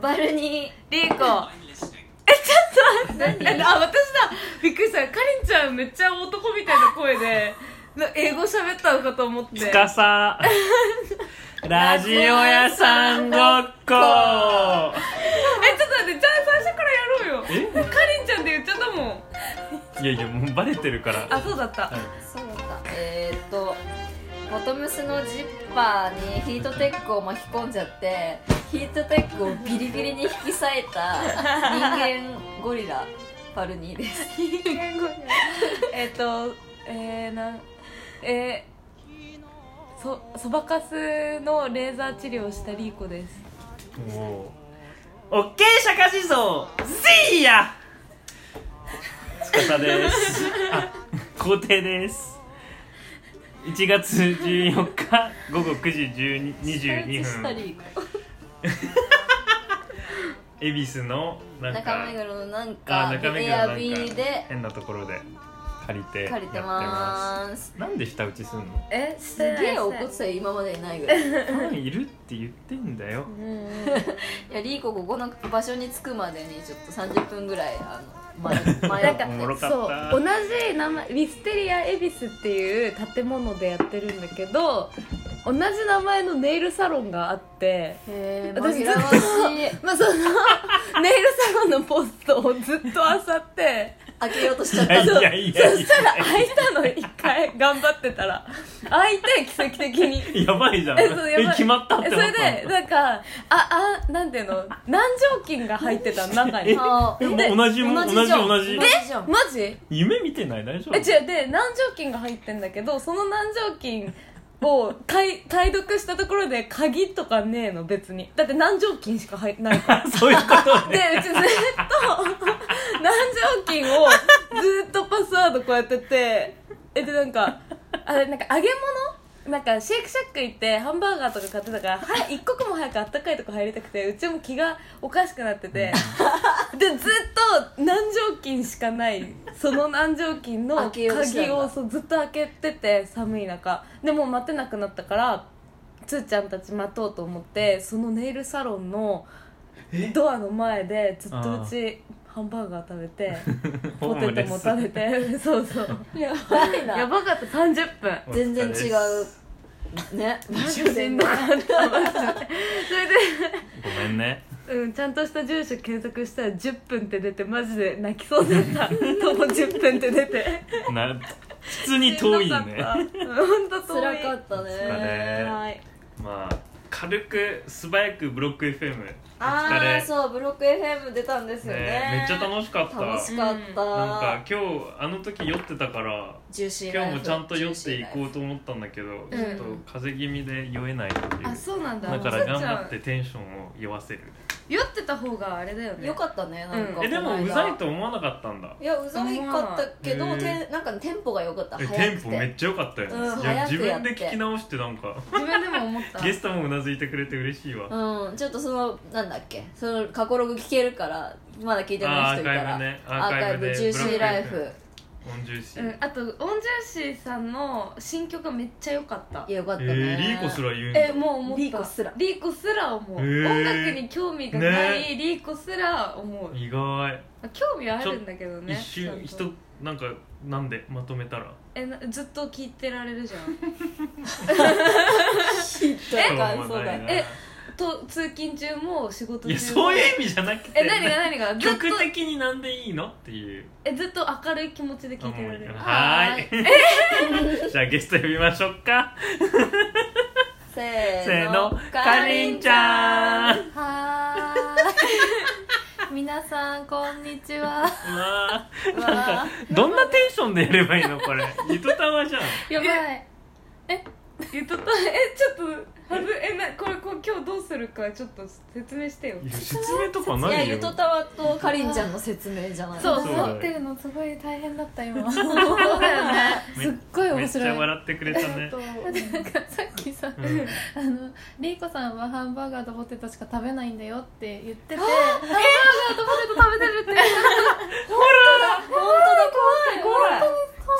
バルニリーコ。えちょっと待って。えあ私だ。びっくりした。かりんちゃんめっちゃ男みたいな声で。な 英語喋ったのかと思って。つかさラジオ屋さんごっこ。えちょっと待って。じゃあ最初からやろうよ。え？かりんちゃんって言っちゃったもん。いやいやもうバレてるから。あそうだった、はい。そうだえー、っとボトムスのジッパーにヒートテックを巻き込んじゃってヒートテックをビリビリに引き裂いた人間ゴリラバルニーです。えっとえー、なんえー、そそばかすのレーザー治療をしたリーコです。もうオッケー釈迦地蔵せいや。つかさです。あ皇帝です1月14日午後9時12 22分。恵比寿のなん中か目黒のなんあか中目黒エアのなんかビーで変なところで借りてやって借りてまますすなんで舌打ちすんの？えすげえ怒ってたよ今までにないぐらい。いファンいるって言ってんだよやリーコここの場所に着くまでにちょっと30分ぐらいあの迷迷っておもろかそう同じ名前ウィステリア恵比寿っていう建物でやってるんだけど同じ名前のネイルサロンがあって私紛らわしい。まあそのネイルサロンのポストをずっと漁って開けようとしちゃっいやいたのやいや。いそしたら開いたの一回頑張ってたら。開いて奇跡的に。や やばいじゃん。えそうやばい。決まったってえそれでなんかああなんていうの？南条菌が入ってたの中えにあえ同じ同じ同じ同じじゃん。マジ？夢見てない？大丈夫？え違う。で南条菌が入ってんだけどその南条菌を解解読したところで鍵とかねえの別に。だって南条菌しか入ってないから。そういうことでねうちずっと南条菌をずっとパスワードこうやってて。えでなんかあれなんか揚げ物？なんかシェイクシャック行ってハンバーガーとか買ってたから は一刻も早くあったかいとこ入りたくてうちも気がおかしくなってて でずっと南条菌しかないその南条菌の開けようとしたんだ。鍵をそうずっと開けてて寒い中。でもう待てなくなったからつーちゃんたち待とうと思ってそのネイルサロンのドアの前でずっとうちハンバーガー食べて ポテトも食べてそうそう。やばいな。やばかった30分。全然違う。ねマジしんどかったマジで。それでごめんね。うん、ちゃんとした住所検索したら10分って出てマジで泣きそうだった。徒歩10分って出て。な普通に遠いね。本当遠い。辛かったね。はい。まあ軽く素早くブロック FM おああそうブロック FM 出たんですよね。ねめっちゃ楽しかった。楽しかった、なんか今日あの時酔ってたから今日もちゃんと酔っていこうと思ったんだけど、ちょっと風邪気味で酔えないっていう。あそうなんだ。だから頑張ってテンションを酔わせる酔ってた方があれだよね。よかったねなんか、えでもうざいと思わなかったんだ。いやうざいかったけど、へーてなんかテンポが良かった。え早くテンポめってちゃ良かったよね、うんいや早くやって。自分で聞き直してなんか。自分でも思った。ゲストもうなずいてくれて嬉しいわ、うんちょっとそのなんだっけ。その過去ログ聞けるからまだ聞いてない人いたら。アーカイブね。アーカイブアーカイブでジューシーうん、あとオンジューシーさんの新曲がめっちゃ良かった。いやよかったえね、ー、リーコすら言うんだ。えもう思った。リーコすら。リーコすら思う、へー。音楽に興味がないね。リーコすら思う、意外。興味はあるんだけどね一瞬人なんかなんでまとめたら。えなずっと聞いてられるじゃん。ひどい。感想だえと通勤中も仕事中もいやそういう意味じゃなくて。え何が何が？ずっと曲的になんでいいの？っていう。えずっと明るい気持ちで聞いてられるはーい。じゃあゲスト呼びましょうか。せーの。の。かりんちゃん。はーい。皆さんこんにちは。うわー。どんなテンションでやればいいの？これ。ゆとたわじゃん。やばい。え言っとった。えちょっとはずえ？なこれこれ今日どうするかちょっと説明してよ。いや説明とかーいやないよゆとたわとかりんちゃんの説明じゃない。そうそう。だよ持ってるのすごい大変だった今そうだよね。すっごい面めっち白いゃ笑ってくれたね。となんかさっきさ、うん。あのリーコさんはハンバーガーとポテトしか食べないんだよって言っててハンバーガーとポテト食べてるって。本当だ怖い怖い。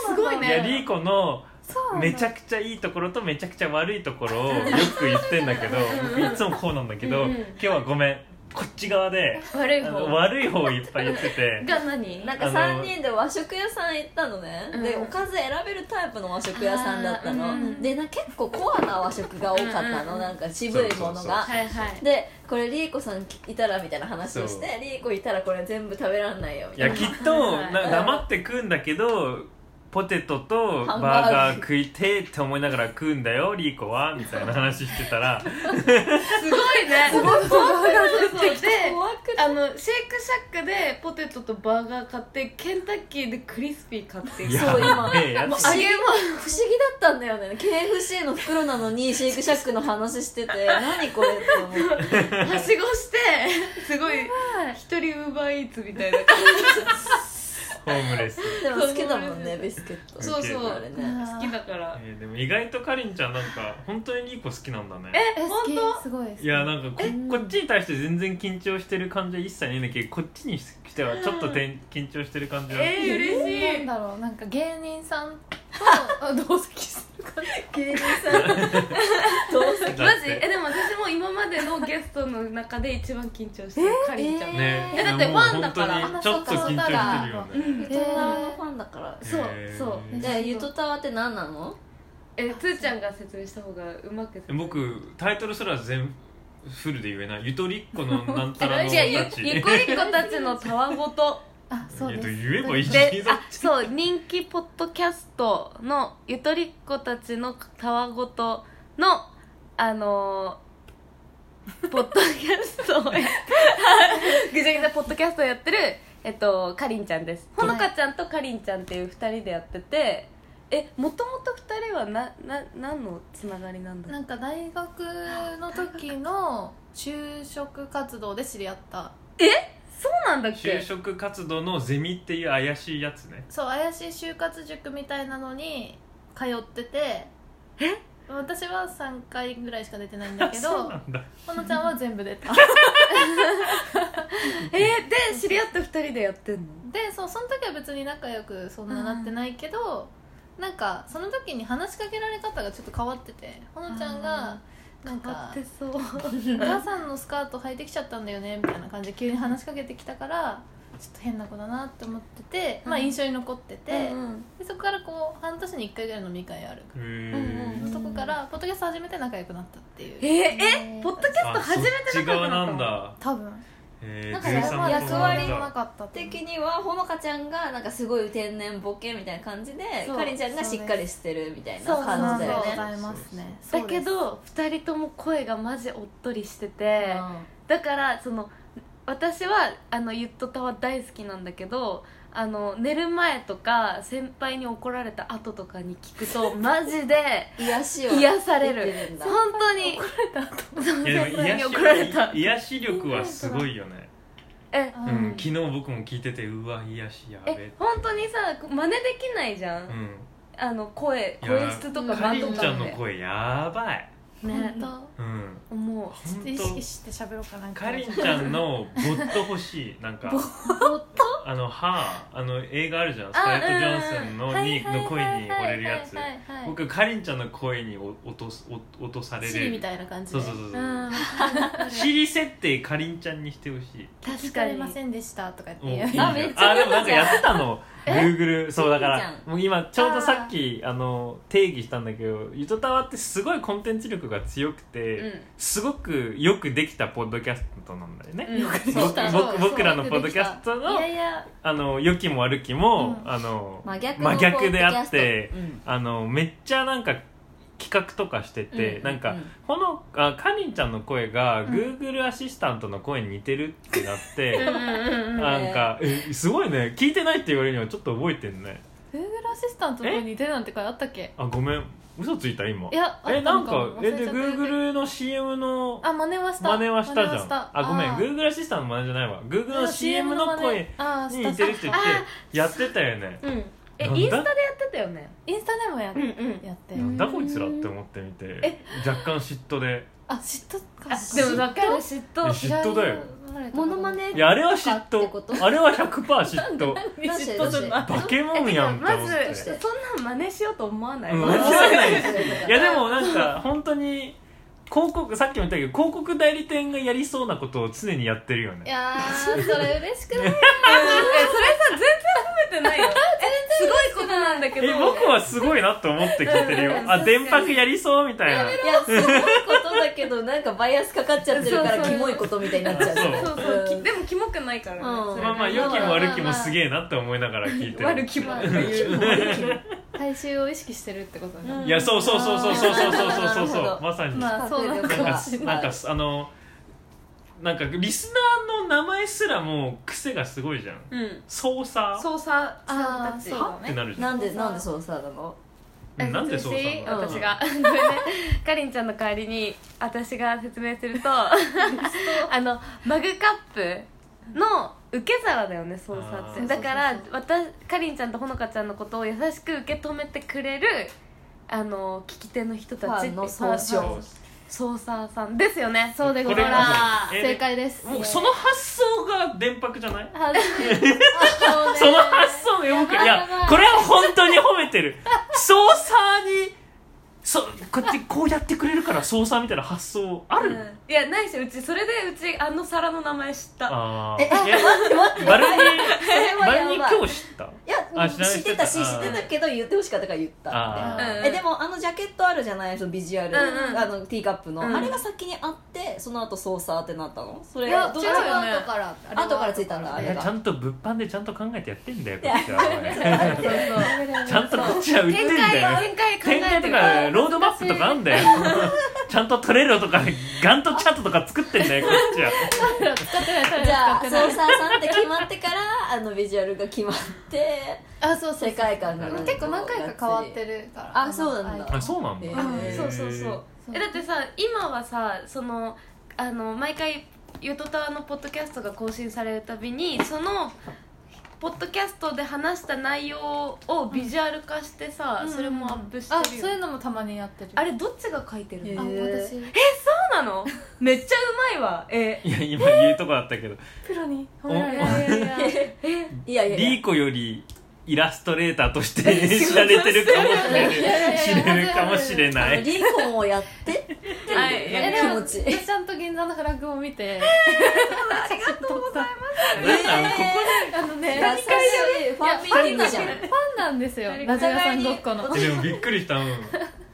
すごいいやリーコのめちゃくちゃいいところとめちゃくちゃ悪いところをよく言ってんだけど僕 いつもこうなんだけど今日はごめんこっち側であ悪い方。の悪い方をいっぱい言ってて が何？なんかあの3人で和食屋さん行ったのね、うん。でおかず選べるタイプの和食屋さんだったの、でな結構コアな和食が多かったの、なんか渋いものが。はいはい。でこれリーコさんいたらみたいな話をしてリーコいたらこれ全部食べらんないよみたいな。いやきっとはいな黙って食うんだけどポテトとバーガー食いてって思いながら食うんだよリーコはみたいな話してたら。すごいね。すごいそうそう。で怖くてあのシェイクシャックでポテトとバーガー買ってケンタッキーでクリスピー買ってやそう今。もう揚げ物不思議だったんだよね。KFC の袋なのにシェイクシャックの話してて 何これって思って。はしごしてすごい一人ウーバーイーツみたいな感 ホームレスでも好きだもんねビスケット。そうそう。あれね。じ好きだから。えーでも意外とかりんちゃんなんか本当にリーコ好きなんだね。え本すごいい。やなんかここっちに対して全然緊張してる感じは一切ないんだけどこっちにしてはちょっとてん。緊張してる感じは。えー、嬉しい。なんだろうなんか芸人さんとあ同席する感じ芸人さんどうせだってマジ？えでも私も今までのゲストの中で一番緊張してる。かりんちゃん、ね。えだってファンだから。もう本当にちょっと緊張してるよね。うん。ゆとたわのファンだから。そうそう。でゆとたわって何なの？えつーちゃんが説明した方がうまくえ僕タイトルすら全フルで言えない。ゆとりっ子のなんたらのたち。ゆこりっ子たちのたわごとあそうです。言えばいいであそう人気ポッドキャストのゆとりっ子たちのたわごとのあのーポッドキャストをや ぐちゃぐちゃポッドキャストをやってるえっとかりんちゃんです。ほのかちゃんとかりんちゃんっていう2人でやっててえもともと2人はなな何のつながりなんだ？なんか大学の時の就職活動で知り合ったそうなんだっ就け職活動のゼミっていう怪しいやつね。そう怪しい就活塾みたいなのに通ってて。え？私は3回ぐらいしか出てないんだけそうどなんだ。ほのちゃんは全部出た。えーで知り合った2人でやってんの？でそうその時は別に仲良くそんななってないけど、なんかその時に話しかけられ方がちょっと変わっててほのちゃんがなんかってそう。お母さんのスカート履いてきちゃったんだよねみたいな感じで急に話しかけてきたからちょっと変な子だなって思ってて、まあ、うん。印象に残ってて、うんでそこからこう半年に1回ぐらい飲み会あるへうんー。そこからポッドキャスト始めて仲良くなったっていう。えー、えポッドキャストあ初めてそっち側なんのだ。多分。へなんかー13役割だなかった的にはほのかちゃんがなんかすごい天然ボケみたいな感じでかりんちゃんがしっかりしてるみたいな感じだよね。そうございますねだけど2人とも声がマジおっとりしてて、だからその私はあのゆっとたわ大好きなんだけどあの寝る前とか先輩に怒られた後とかに聞くとマジで 癒しを癒される。得てんだ。本当に。怒られた後いやでも癒し怒られた。癒し力はすごいよね。えううんん昨日僕も聞いててうわ癒しやべえ本当にさ真似できないじゃん、うん。あの声いや声質とかかりんちゃんの声やばいね。本うん。思当。ちょっと意識して喋ろうかな。かりんちゃんのボット欲しいなんか。あのはあの映画あるじゃん。スカーレット・ジョンソンのにの声に惚れるやつ。僕かりんちゃんの声にお落とすお落とされシリみるたいな感じで。そうそうそううそう。ん。シリ設定かりんちゃんにしてほしい。聞かれませんでしたとかって言う。おいいじゃん。あめっちゃあでもなんかやってたの。え Google そうだからもう今ちょうどさっきあの定義したんだけどゆとたわってすごいコンテンツ力が強くて、うん。すごくよくできたポッドキャストなんだよね、うん。僕そう僕僕らのポッドキャストいのやいや。あの良きも悪きも、うん。あの真逆の真逆であってポッドキャスト。あのめっちゃなんか企画とかしてて、うんなんか、うん。ほのあかりんちゃんの声が、ん。Google アシスタントの声に似てるってなって、うんなんかえすごいね。聞いてないって言われるにはちょっと覚えてんね。Google アシスタントの声に似てるなんて回あったっけ？あごめん。嘘ついた今。いやえなんかえで Google の CM のあ真似はした。真似はしたじゃん。あごめん。ー。Google アシスタントの真似じゃないわ。Google の CM の声に似てるって言ってあやってたよね。うんえなんだ？インスタでやってたよね？インスタでもや,、うんうん。やって。なんだこいつらって思ってみて。え？若干嫉妬で。あ嫉妬か。あでも分かる嫉え妬嫉妬だよ。モノマネいやあれは嫉妬。あれは100%嫉妬。嫉妬じゃないバケモンやんってまず思って。そんなん真似しようと思わない、うんまず間違いない。で すいやでもなんか本当に広告さっきも言ったけど広告代理店がやりそうなことを常にやってるよね。いやーそれ嬉しくない？えそれさ全然褒めてないよ。えすごいことなんだけどえ僕はすごいなと思って聞いてるよ。あ電波やりそうみたいな。いやすごいことだけどなんかバイアスかかっちゃってるからそうそう。キモいことみたいになっちゃう。そう。そうそうきでもキモくないからね。うん。まあまあ良きも悪きもすげえなって思いながら聞いてる。悪きもまあとか言う大衆を意識してる。ってことね、いやそうそうそうそうそうそうそうそうそう まさに。まあそうなのなんかなんかあのなんかリスナーの名前すらも癖がすごいじゃん。うん。操作操作さんたちってなるじゃなんんでなんでそうさなの？うん。なんで操作私なの？私が。ごめん。ねかりんちゃんの代わりに私が説明すると あのマグカップの受け皿だよね操作って。だから私かりんちゃんとほのかちゃんのことを優しく受け止めてくれるあの聞き手の人たち。ってファンの総称ファン操作さんですよね。そうでございこれますえ正解です。もうその発想が電白じゃない？その発想がよくいややばいやばい。これは本当に褒めてる。操作にそこうやってこうやってくれるから操作みたいな発想ある、うん。いやないしうちそれでうちあの皿の名前知った。ああえ待って待って。バルニそれはバルニ やばい今日知った？いやあ知らない知ってたし知ってたけど言ってほしかったから言ったあー。えでもあのジャケットあるじゃない？そのビジュアル、うんうん。あのティーカップの、うん。あれが先にあってその後操作ってなったの？それいや違うどっちがね後からあれは後からついたんだあれが。いやちゃんと物販でちゃんと考えてやってんだよこっちは。おいちゃんとこっちは売ってん展だよ。開展開考展開とえてる。かロードマップとかあんだよ。ちゃんとトレロとかガントチャットとか作ってんだよこっちは。じゃあら使ってない。操作さんって決まってからあのビジュアルが決まってあそう世界観が結構何回か変わってるから。あそうなんだ。あそうなんだ。へあーそうそうそう。えだってさ今はさそのあの毎回ゆとたわのポッドキャストが更新されるたびにそのポッドキャストで話した内容をビジュアル化してさ、それもアップしてるあよそういうのもたまにやってる。あれどっちが書いてるの、あ私。そうなの？めっちゃうまいわ。え。いや今言うとこだったけど。プロに。褒おめられたいやいやいやいやいやいや。リーコよりイラストレーターとして 知られてるかもしれない。知れるかもしれない。リーコンをやってっていう。気持ち。私ちゃんと銀座のフラッグを見て。ありがとうございます。ここあのねファンなんですよ。ラジオさんごっこの。ででもびっくりしたうん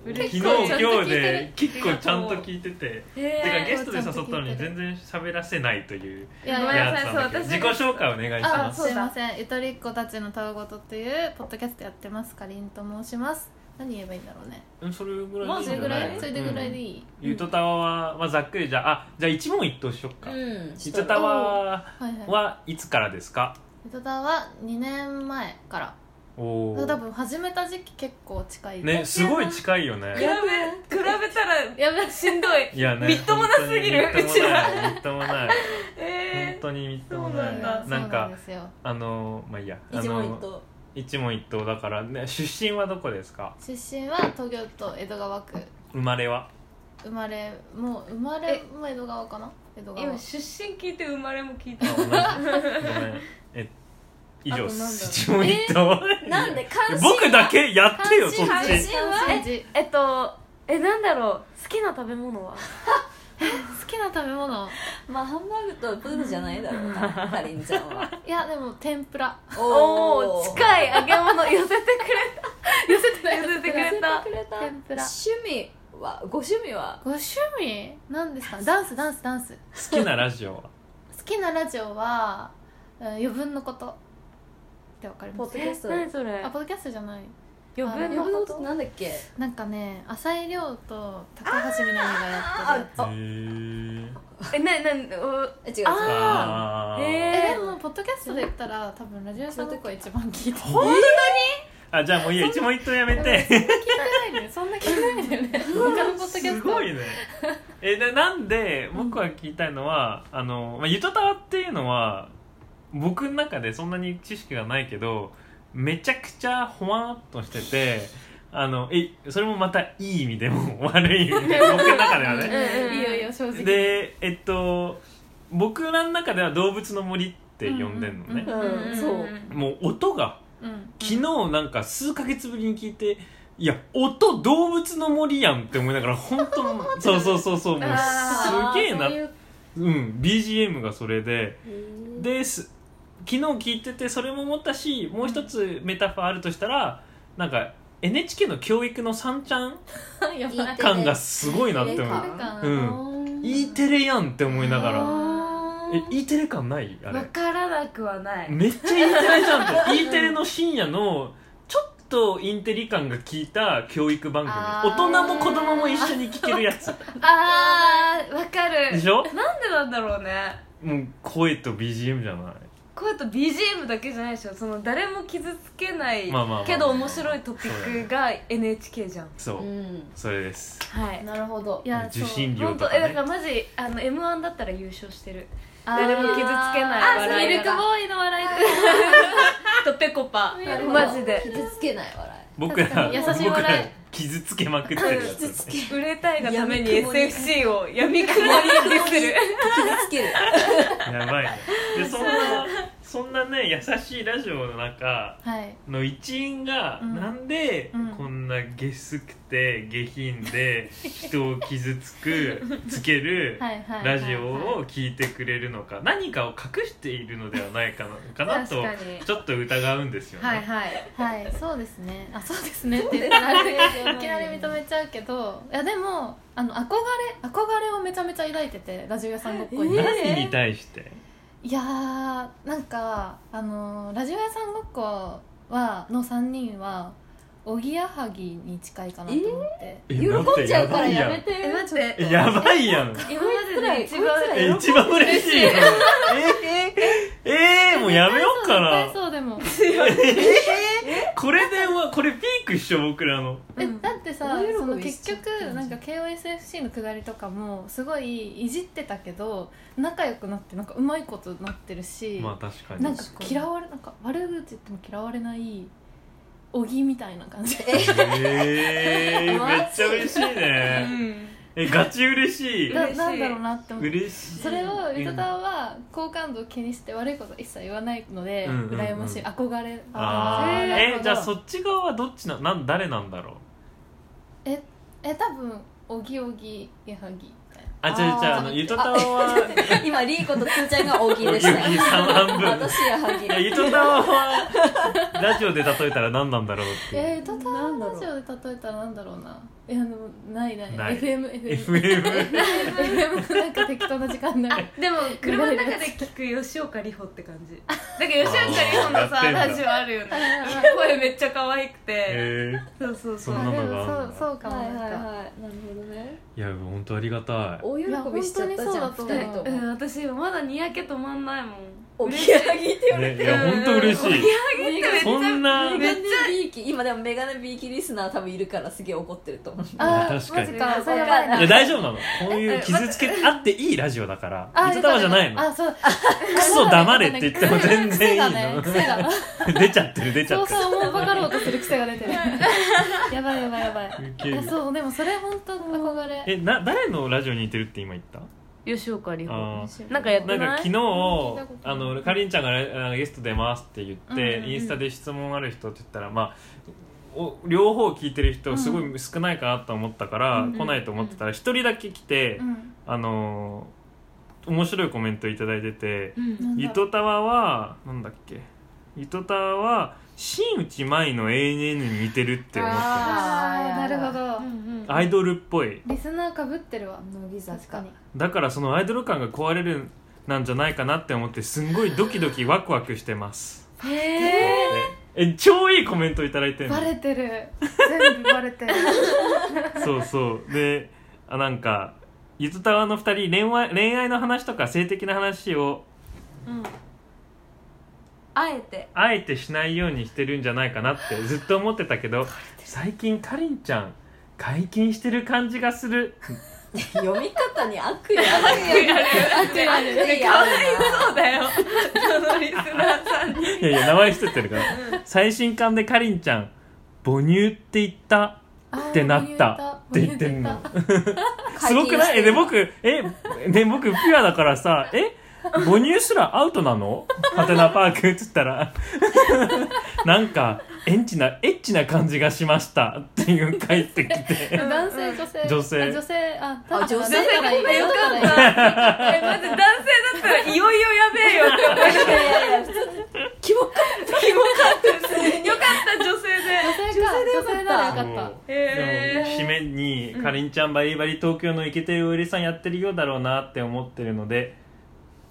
昨日今日で結構ちゃんと聞いてて。へてかーゲストで誘ったのに全然喋らせないといういやつなんだけど。自己紹介お願いしあます。すいませんゆとりっ子たちのたわごとっていうポッドキャストやってますかりんと申します。何言えばいいんだろうね。うんそれぐらいまあそれぐらい？それでぐらいでいい、ゆとたわは、まあ、ざっくりじゃああじゃあ一問一答しよっか、うん。ゆとたわはいはいはい。つからですか？ゆとたは2年前からおお多分始めた時期結構近いね。すごい近いよね。比べ比べたらやべしんどい。いやねみっともなすぎる本当にみっともないみっともない。本え当にみっともそうなないなんなんかあのまあいいや。あ一問一の答。一問一答だから、ね、出身はどこですか？出身は東京都江戸川区。生まれは？生まれもう生まれも江戸川かな？江戸川。今出身聞いて生まれも聞いあたごめん。え以上。一問一答。なんで？関心僕だけやってよそっ関ちえっとえなんだろう。好きな食べ物は？好きな食べ物？まあハンバーグとプールじゃないだろうなかりんちゃんは。いやでも天ぷら。おお近い。揚げ物寄せてくれ寄せてた寄せてくれた。くれた。天ぷら。趣味は？ご趣味は？ご趣味？なんですか？ダンスダンスダンス。好きなラジオは？好きなラジオはうん余分のことってわかりポッドキャスト。何それ？あポッドキャストじゃない。余あ呼分のこと？ぶこと？なんだっけ？なんかね浅井亮と高橋みなみがやってるやへー。えななおえ違う違う。えでもポッドキャストで言ったら多分ラジオさんごっこ一番聞いてる。本あじゃあもういいや一問一答やめて。聞いてないねそんな聞いてないんだよね。他のポッドキャスト。すごいね。えななんで僕が聞きたいのは、あの、まあ、ゆとたわっていうのは僕の中でそんなに知識がないけどめちゃくちゃほわっとしててあのえそれもまたいい意味でも悪い意味でも 僕の中ではね。いいよいいよ正直。でえっと僕らの中では動物の森って呼んでんのね、うんそうもう音がうん昨日なんか数ヶ月ぶりに聞いていや音動物の森やんって思いながら本当 そうそうそうそうもうあすげえな。そういううん BGM がそれで。です昨日聞いててそれも思ったしもう一つメタファーあるとしたらなんか NHK の教育の三ちゃん 感がすごいなって思う。うん。E テレやんって思いながら。あえ E テレ感ない？あわれからなくはない。めっちゃ E テレじゃんって。E テレの深夜のちょっとインテリ感が効いた教育番組。大人も子供も一緒に聞けるやつ。あーわかる。でしょ？なんでなんだろうね。もう声と BGM じゃない？声と BGM だけじゃないでしょ。その誰も傷つけないまあまあまあ。けど面白いトピックが NHK じゃん。そう、うん。それです。はい。なるほど。いや受信料本とかね。当えだからマジあの m 1だったら優勝してる。誰も傷つけないあそう笑いがミルクボーイの笑い とペコパなるほどマジで。傷つけない笑僕ら優しい僕ら笑い傷つけまくってるやつ傷つけ。売れたいがために SFC を闇雲にディスる。傷つける。やばいね。でそんなそんなね優しいラジオの中はい。の一員が、うん。なんでうん。こんな下水くて下品で 人を傷つくつけるはいはいラジオを聞いてくれるのか。何かを隠しているのではないかなかなと確かに。ちょっと疑うんですよね、はいはい。はいそうですね。あそうですね。って言ったらいきなり認めちゃうけど。いやでもあの憧れ憧れをめちゃめちゃ抱いててラジオ屋さんごっこに、え何に対して？いやーなんかあのラジオ屋さんごっこはの3人はおぎやはぎに近いかなと思って、え？喜んじゃうからやめてえ待ってえやばいやん。今までで一番え一番嬉しいよえええー、もうやめようかな。絶対そうでも。これではこれピークっしょ僕らの。えうんだってさ大喜びそのし結局なんか KOSFC のくだりとかもすごいいじってたけど仲良くなってなんかうまいことなってるし、まあ確かに。なんか嫌われなんか悪口言っても嫌われないおぎみたいな感じ。え。ー、めっちゃ嬉しいね。えガチ嬉しい。な嬉しいなんだろうなって思って嬉しい。それをうんゆとたわは好感度を気にして悪いこと一切言わないので、うんうんうん。羨ましい。憧れ。あーへーじゃあそっち側はどっちななん誰なんだろう。ええ多分おぎおぎやはぎあ違う違うあのゆとたわは。今リーコとつーちゃんが大喜利でしおぎおぎさん半た分私やはぎいやゆとたわはラジオで例えたら何なんだろうっていう。えゆとたわなんだろう。ラジオで例えたらなんだろうないやでもないない。ない。FM FM FM FM なんか適当な時間ない。でも車の中で聞く吉岡里帆って感じ。だけど吉岡里帆のさラジオあるよね。声めっちゃ可愛くて。えそうそうそう。そんなのがあるんだ。そうそうかもはいはいはい。なんかなるほどね。ー、いや本当ありがたい。大喜びしちゃったじゃんいや本当にそうだと思う。二人とも。うん私まだにやけ止まんないもんおぎやはぎって言われてねいや本当嬉しい。そんな。メガネビーキ。今でもメガネビーキリスナー多分いるからすげえ怒ってると思う。あ確かに。マジか。それやばい。いやな大丈夫なの。こういう傷つけあっていいラジオだから。あゆとたわじゃないの。あそう。クソ黙れって言っても全然いいの。癖がね癖が 出ちゃってる出ちゃそうってる。そう思うばかろうとする癖が出てる。やばいやばいやばい。ウケる。あそうでもそれ本当憧れ。えな誰のラジオに似てるって今言った？吉岡里あ帆なんかやってない？なんか昨日あのかりんちゃんがあのゲスト出ますって言って、うんうんうん。インスタで質問ある人って言ったらまあお両方聞いてる人すごい少ないかなと思ったから、うん来ないと思ってたら一人だけ来て、うん。あの面白いコメントいただいててうん。なんだ「ゆとたわはなんだっけ？ゆとたわは新内舞の ANN に似てるって思ってます。なるほど。アイドルっぽい。リスナーかぶってるわ乃木坂確かにだからそのアイドル感が壊れるなんじゃないかなって思ってすんごいドキドキワクワクしてます。へええ超いいコメントいただいてるの。バレてる。全部バレてる。そうそう。であなんかゆとたわの2人恋愛恋愛の話とか性的な話をうんあえて。あえてしないようにしてるんじゃないかなってずっと思ってたけど最近かりんちゃん解禁してる感じがする。読み方に悪意ある悪意ある。悪意ある。そうだよそのリスナーさんにいやいや名前伏せてるから。最新刊でかりんちゃん母乳って言ったってなった。って言ってんの。すごくない？えで僕えで僕ピュアだからさえ 母乳すらアウトなの？ハテナパークっつったら。なんかエッチなエッチな感じがしました。っていう帰ってきて。男性女性。女性。あ女性ああ女性だったらいいよかった。え男性だったらいよいよやべえよ。って思いいやいや普通に。キモかキモかったよかった女性で。女性か女性ならよかった。へー。でも締めにかりんちゃんバリバリ東京のイケてるおりさんやってるようだろうなって思ってるので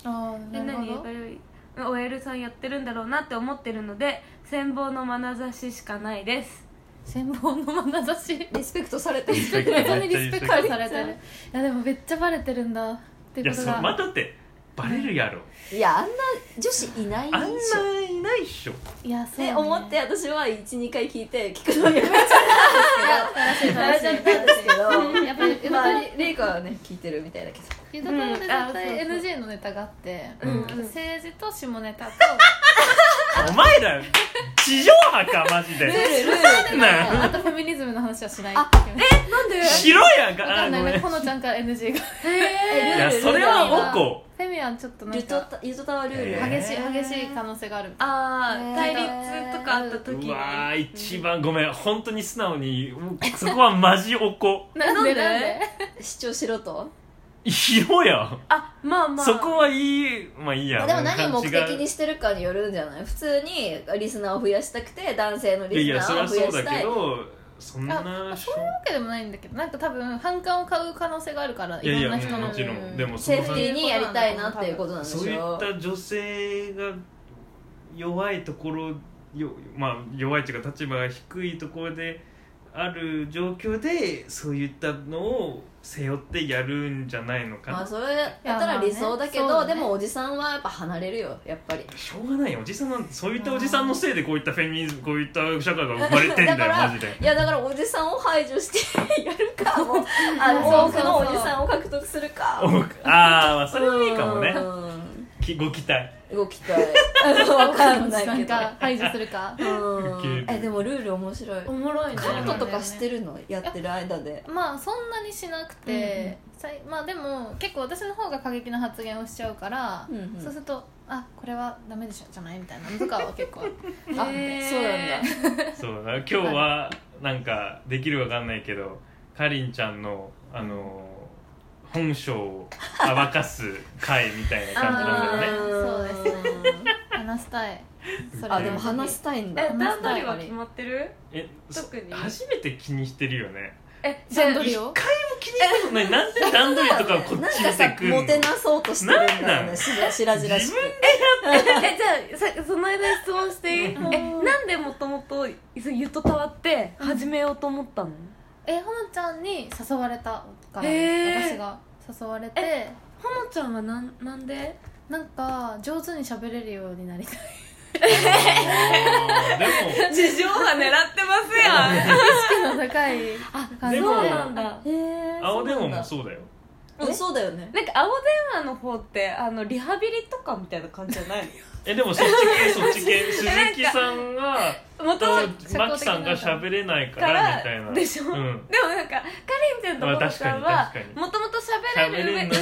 あえーなるほ何ど OL さんやってるんだろうなって思ってるので羨望の眼差ししかないです。羨望の眼差し？リスペクトされてる。スペクト本当にリスペクトされてる。いやでもめっちゃバレてるんだ。っていやそいうことが。待っとって。バレるやろ。いやあんな女子いないあんなでしょいないっしょ。いやそう、ね、思って私は12回聞いて聞くのやめちゃ楽しいやめちゃ楽しいったんですけど。やっぱりまありりいかはね聞いてるみたいだけどゆとたわで絶うん。あ対 NG のネタがあって、うん。政治と下ネタと お前ら地上波かマジで。ルールルール。なあとフェミニズムの話はしない。あえなんで？しろやんか。わかんないあごめん。ねほのちゃんから NG がいやそれはおこ。フェミはちょっとなんゆとかたゆとたわルール。えー。激しい激しい可能性がある。ああ対立とかあった時うにわー一番ごめん。本当に素直にそこはマジおこ。なんでなんで？主張しろとしろやあまあまあ。そこはいい。まあいいや。まあでも何を目的にしてるかによるんじゃない？普通にリスナーを増やしたくて男性のリスナーを増そうだやしたいけどそんなあそういうわけでもないんだけどなんか多分反感を買う可能性があるからいいやいやろんな人のもちろん。うんでもセーフティーにやりたいなっていうことなんでしょそういった女性が弱いところよまあ弱いっていうか立場が低いところである状況でそういったのを背負ってやるんじゃないのかな、まあそれやったら理想だけど、いやまあねそうだね。でもおじさんはやっぱ離れるよやっぱり。しょうがないよ。おじさんなんてそういったおじさんのせいでこういったフェミニズムこういった社会が生まれてんだよだからマジで。いやだからおじさんを排除してやるかもう あのそうそう多くのおじさんを獲得するか。おああまあそれはいいかもね。うん。きご期待動きたい。わかんないけど。か排除するか？うん。えでもルール面白い。おもろいね。カットとかしてるの？やってる間で。まあそんなにしなくて、さいまあでも結構私の方が過激な発言をしちゃうから、うんうん。そうするとあこれはダメでしょじゃない？みたいなのとかは結構あって あそうなんだ。そうだ今日はなんかできるかわかんないけどかりんちゃんのあの本性を暴かす回みたいな感じなんだよね。そうですね。話したい。それ。あでも話したいんだ。え話段取りは決まってる？えそ特に？初めて気にしてるよね。えじゃあ一回も段取りを？気にしたことない。なんで段取りとかこっち見なんかさてくんのモテなそうとしてるんだよね。しらしらじらしく。自分えじゃあさその間に質問していい？えうん。なんでもともとゆとたわって始めようと思ったの？えほのちゃんに誘われたから私が誘われて。ほのちゃんはなんなんで？なんか上手に喋れるようになりたい。あーでも。地上波狙ってますやん。意識の高い感じで。もそうなんだ。へえ青電話もそうだよ。うんそうだよね。なんか青電話の方ってあのリハビリとかみたいな感じじゃないえでもそっち系そっち系鈴木さんがのもとマキさんが喋れないかかららみたいなでしょ、うん。でもなんかかりんちゃんとまあもとちゃんは確かに確かに。もともと喋れる上上に。で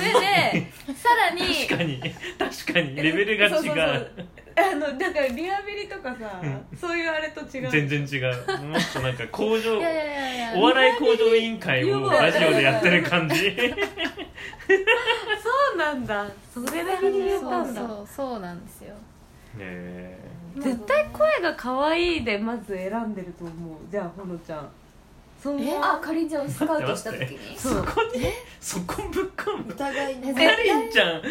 さらに確かに確かにレベルが違う。そうそうそう。あのだからリハビリとかさ、うん。そういうあれと違う。全然違う。もっとなんか工場いやいやいやいやお笑い向上委員会をラジオでやってる感じ。そうなんだ。それで始めたんだ。そうそうそうなんですよね絶対声が可愛いでまず選んでると思う。じゃあほのちゃん。そう思うあかりんちゃんをスカウトした時にそこにそこぶっ込む。疑いねかりんちゃん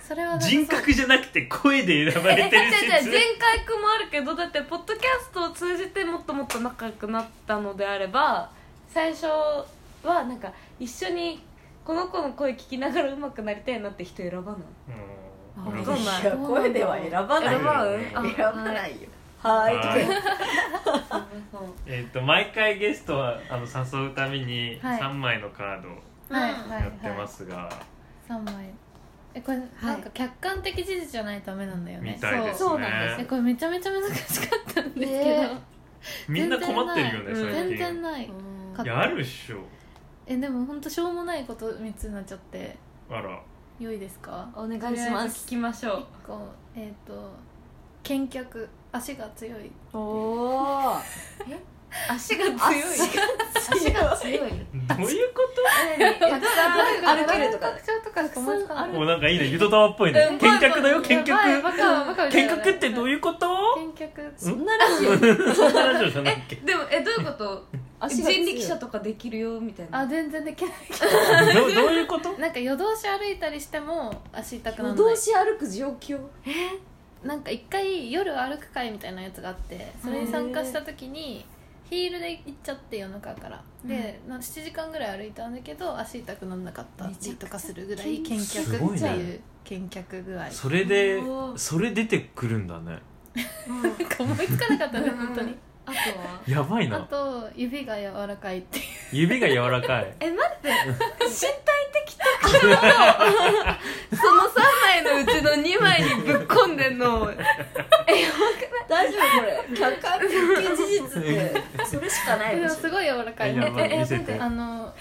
それは人格じゃなくて声で選ばれてるじゃあじゃあ説前回くもあるけどだってポッドキャストを通じてもっともっと仲良くなったのであれば最初はなんか一緒にこの子の声聞きながら上手くなりたいなって人選ばない？うんわかんないいや声では選ばない選ば選ばないよ。はーい。とかえっと毎回ゲストはあの誘うためにはい。3枚のカードをはい。やってますが。三枚。えこれなんか客観的事実じゃないとダメなんだよね。みたいですそう。なんねえこれめちゃめちゃ難しかったんですけど、ねみんな困ってるよね全然ない。最全然近ない。いやあるっしょ。えでも本当しょうもないこと3つになっちゃって。あら良いですか？お願いします。聞きましょう。こう。えっ、と健脚足が強いおお 足が強い。足が強い。どういうこたくさん歩けるとかもうな。んかいいね。ゆとたわっぽいね。うん見客だよ。見客見学ってどういうこと？見客そんなラジオそんなラジオじゃないっけ？でもえどういうこと？足が強い。人力車とかできるよみたいな。あ全然できない。どどういうこと？なんか夜通し歩いたりしても足痛くなら夜ない。通し歩く状況？なんか一回夜歩く会みたいなやつがあってそれに参加した時にヒールで行っちゃって夜中から。で、な7時間ぐらい歩いたんだけど足痛くならなかったりとかするぐらい健脚。っていう健脚具合。それでそれ出てくるんだね。うん。なんか思いつかなかったねうん。本当にあとは？やばいな。あと指が柔らかいっていう。指が柔らかい。え待って。身体的特徴をその3枚のうちの2枚にぶっ込んでんの。大丈夫これ客観的事実ってそれしかない。ですごい柔らかい。やばいええ見せて。あの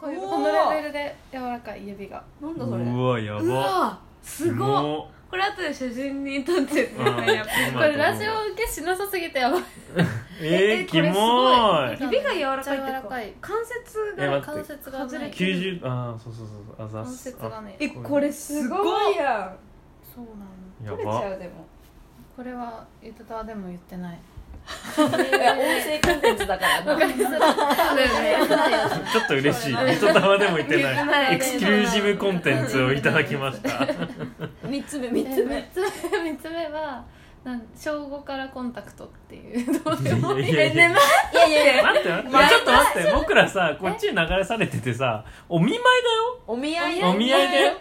こういうこのレベルで柔らかい指が。なんだそれ。うわやうばわすごいもこれ後で写真に撮ってうんやっぱ今これラジオ受けしなさすぎてやばい。えー、キこれすごモい。指が柔らかいってか。関節が関節がない90ああそうそうそうあざっ関す節がね。えこれすごいやん。そうなの。や取れちゃばうでも。これはゆとたわでも言ってないいや音声コンテンツだから ちょっと嬉しい。糸玉でも言ってなない。いエクスクルーシブコンテンツをいただきました。三つ目え三つ目。3つ目三つ目はなん小5からコンタクトっていう。どうでもいいいやいやいや待って待って、まあ、ちょっと待って。僕らさこっちに流れされててさお見舞いだよ。お見合いお見合いだよ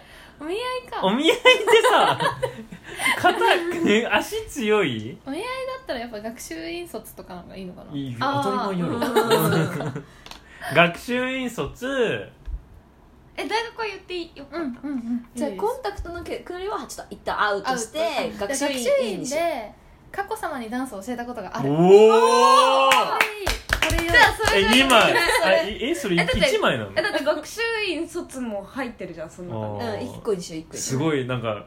お見合いか。お見合いでさ 肩ね足強い？お見合いだったらやっぱ学習院卒とかの方がいいのかな。いい当たり前やろ学習院卒え大学は言っていいようんうんうん。じゃあコンタクトのくくりはちょっと一旦アウトして学習学習院で佳子様にダンスを教えたことがある。おこおえれが2枚。ええそれえだって1枚なの？えだって学習院卒も入ってるじゃんその中ううん一個にしよう一個にしすようごいなんか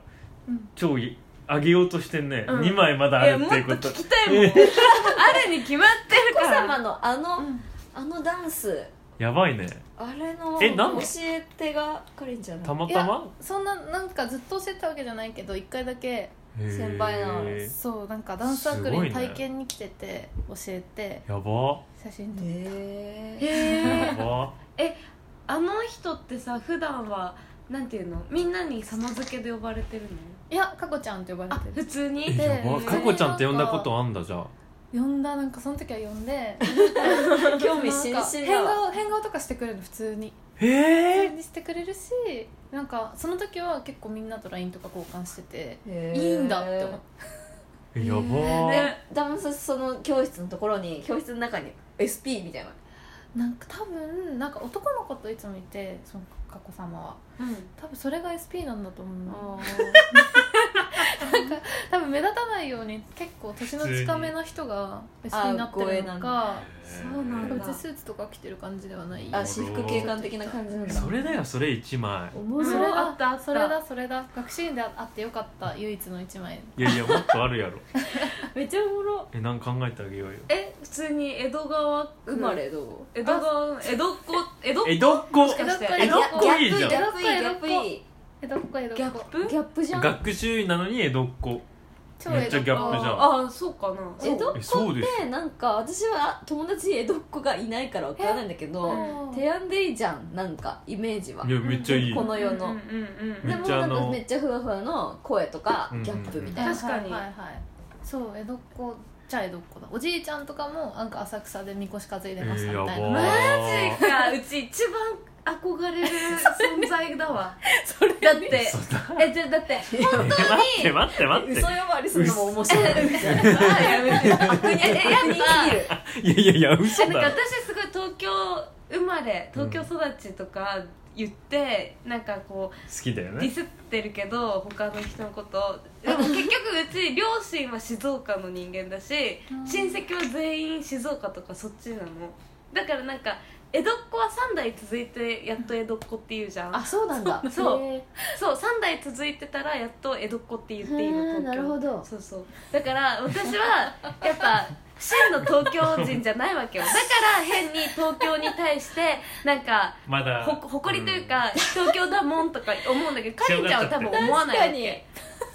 うん。超い上げようとしてんね、うん。2枚まだあえるもってとっいうこと。聞きたいもん。あるに決まってるから。様のあの、うん。あのダンス。やばいね。あれのえなん教え手がかりんちゃんなのたまたま？そんななんかずっと教えてたわけじゃないけど一回だけ先輩なのそうなんかダンスサークルに体験に来てて教えて。やば。写真撮ってへへえやば。あの人ってさ普段はなんていうの？みんなに様付けで呼ばれてるの？いや佳子ちゃんって呼ばれあてる。普通に？えでやば。かこちゃんって呼んだことあんだじゃあ。呼んだなんかその時は呼んで 興味津々だ。わ顔変顔とかしてくれるの普通にえ通にしてくれるしなんかその時は結構みんなと LINE とか交換してていいんだって思ってやばー。でダンスその教室のところに教室の中に SP みたいな。なんか多分なんか男の子といつもいてその佳子様は。うん。多分それが SP なんだと思う。のあ なんか多分目立たないように結構年の近めな人が SP になってるのかそうなんだ。スーツとか着てる感じではないあ私服警官的な感じなんだ。それだよそれ1枚。面それだあった。それだそれだ学習院であってよかった唯一の一枚。いやいやもっとあるやろ。めっちゃおもろ。えなんか考えてあげようよ。え普通に江戸川区生まれどう？江戸川江戸っ子江戸っ子？江戸っ子？いいじゃんギャップいいギャップいい江戸っ子江戸っ子。ギャップ？ギャップじゃん。学習院なのに江戸っ子。超めっちゃギャップじゃん。ああそうかな。江戸っえそうです子ってなんか私は友達に江戸っ子がいないからわからないんだけどうん提案でいいじゃんなんかイメージは。いやめっちゃいい。この世の。うんうんうんめでもなんかっちゃあのめっちゃふわふわの声とかうんギャップみたいな。確かに。はいはいはい。そう江戸っ子じゃあ江戸っ子だ。おじいちゃんとかもなんか浅草でみこし担いでましたえーみたいな、やばマジか。うち一番憧れる存在だわ。だってそうだ。えじゃだってえ 待って待って待って。嘘呼ばわりするのも面白い。みたいやめて。やっぱ。いやいやいや嘘なんかだ私すごい東京生まれ東京育ちとか言って、なんかこう好きだよね。ディスってるけど他の人のこと。でも結局うち両親は静岡の人間だしうん。親戚は全員静岡とかそっちなの。だからなんか江戸っ子は3代続いてやっと江戸っ子っていうじゃん。あそうなんだ。そうそう。3代続いてたらやっと江戸っ子って言っていいの東京なるほど。そうそう。だから私はやっぱ真の東京人じゃないわけよ。だから変に東京に対してなんかまだほ誇りというか、東京だもんとか思うんだけどかりんちゃんは多分思わないわけ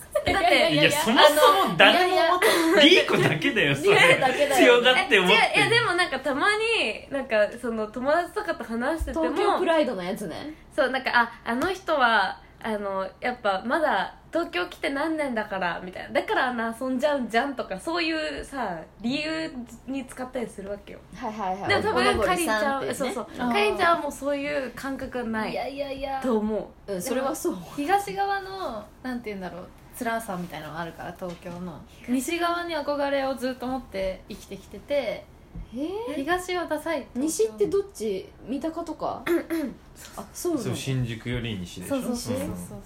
だっていやそもそも誰も思ってい。い子だけだよそれ。だけだよ強がって思っていやでもなんかたまになんかその友達とかと話してても東京プライドのやつね。そうなんかああの人はあのやっぱまだ東京来て何年だからみたいな。だからあんな遊んじゃうんじゃんとかそういうさ理由に使ったりするわけよ。はいはいはい。でも多分かりんちゃん、ね。そうそう。かりんちゃんはもうそういう感覚はないいやいやいや。と思う。うんそれはそう。東側のなんて言うんだろう辛さみたいなのがあるから東京の。西側に憧れをずっと持って生きてきててえー？東はダサい。西ってどっち？三鷹とか？あそうなの？そう新宿より西でしょ？そうそうそう。そううん。そう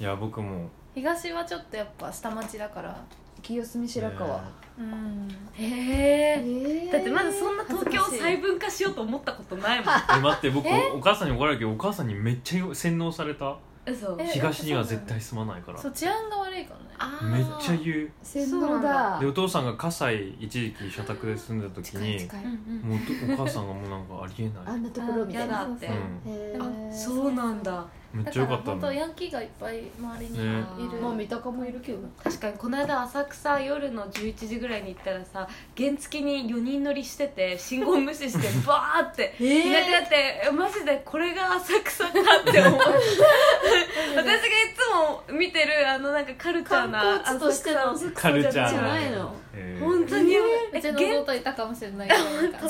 いや僕も。東はちょっとやっぱ下町だから。清澄白河。うん。へええー。だってまずそんな東京を細分化しようと思ったことないもん。え待って僕お母さんに怒られるけどお母さんにめっちゃ洗脳された？嘘。え東には絶対住まないから。そう治安が悪いからね。あー。めっちゃ言う。洗脳だ。でお父さんが葛西一時期社宅で住んだ時に近い近いうんうん。もうお母さんがもうなんかありえない。あんなところみたいな。やだってうんへーあそうなんだめっだちゃ良かったから本当のヤンキーがいっぱい周りにいね。る、まあ三鷹もいるけど確かにこの間浅草夜の11時ぐらいに行ったらさ原付に4人乗りしてて信号無視して バーってえいなくなってえマジでこれが浅草かって思う。私がいつも見てるあのなんかカルチャー観な光地としての浅草。カルチャーじゃなないの。えー。本当に。うちの弟いたかもしれない。けどあ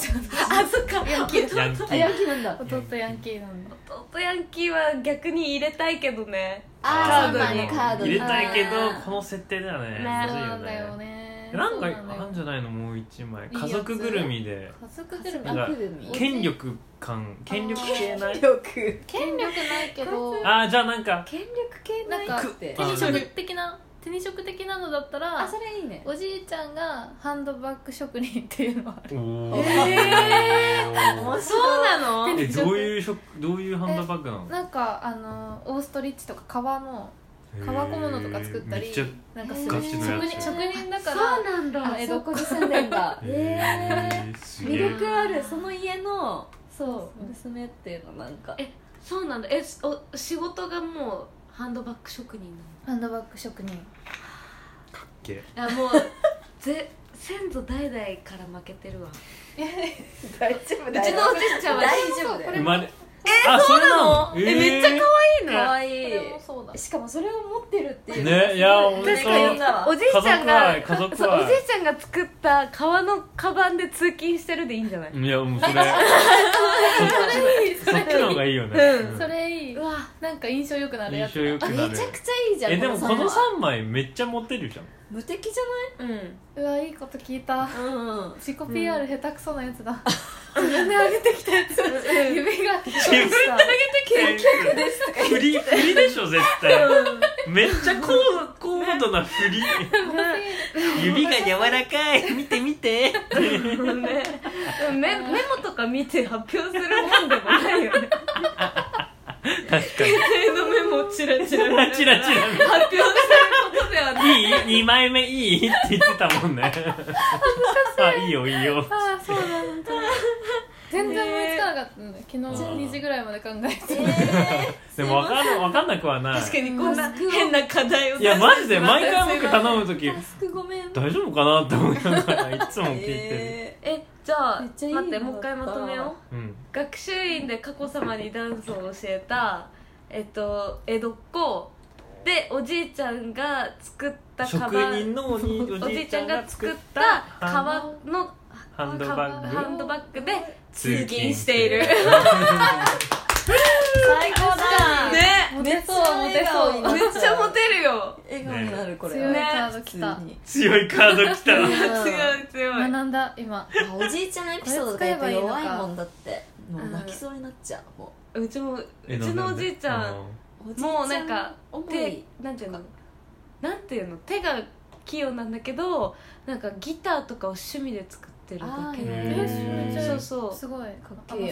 そっか。ヤンキー。なんだ。弟ヤンキーなんで弟ヤンキーは逆に入れたいけどね。あーカードに。そうなんだカードに。入れたいけどこの設定だよね。なよね。ねなんかそうなんじゃないの？もう一枚。家族ぐるみで。家族ぐるみ。なんか権力感。権力系ない？よく権力ないけど。あーじゃあなんか権力系ないなんかって手に職的な？手に職的なのだったらあそれいいね。おじいちゃんがハンドバッグ職人っていうのは。おおえー。そうなの？えどういう職どういうハンドバッグなの？なんかあのオーストリッチとか革の革小物とか作ったりなんかすガる職人職人だかそうらなんだ。江戸そこに住んでんだ。へへー。すげえ。魅力ある。その家のそう。そう娘っていうのなんか。えそうなんだ。えお仕事がもうハンドバッグ職人ハンドバッグ職人。かっけなのあもうぜ先祖代々から負けてるわ。大丈夫うちのおじいちゃんは大丈夫だよ。生まれえあそうなの？えめっちゃ可愛いねかわい。こいそうだしかもそれを持ってるっていう。ねいや本当確かにおじいちゃんが家族愛家族愛。そうおじいちゃんが作った革のカバンで通勤してるでいいんじゃない？いやもうそれ。そっちの方がいいよね。うん。それいい。うわなんか印象良くなるやつ印象良くなる。めちゃくちゃいいじゃんえでもこのさ3枚めっちゃモテるじゃん無敵じうん。うわいいこと聞いた。ゃないうん。自己 PR 下手くそなやつだ。自分で上げてきたやつ。指が自分で結局です振り振りでしょ絶対。めっちゃ高高度な振り。指が柔らかい。見て見て。ねメメモとか見て発表するもんでもないよね 確か手のメモチラチラにチラチラ発表することではない。いい2枚目いいって言ってたもんね。あいいよいいよ。ああそうなんだ全然思いつかなかったんだ昨日2時ぐらいまで考えて。でも分かんわかんなくはない。確かにこん。な変な課題をいやマジで毎回僕頼む時大丈夫かなって思いながらいつも聞いてる、ええじゃあめっちゃいい待ってもう一回まとめよう。うん。学習院で佳子さまにダンスを教えたえっと江戸っ子。でおじいちゃんが作ったカバン。職人のおじいちゃんがが作った革のハンドバッグ。ハンドバッグで通勤している。最高だ。ね。モテそうモテそうめめっちゃモテるよ。笑顔になるこれ強いね。カード来た強いカード来た。うん強い。強い学んだ今。あおじいちゃんエピソードとかやっぱ弱いもんだって。もう泣きそうになっちゃうもう。ちもうえちのおじいちゃんもうなんか重手い。なんていうの？なんていうの？手が器用なんだけどなんかギターとかを趣味で作っってるだけ。へでそうそう。すごい。かっけえい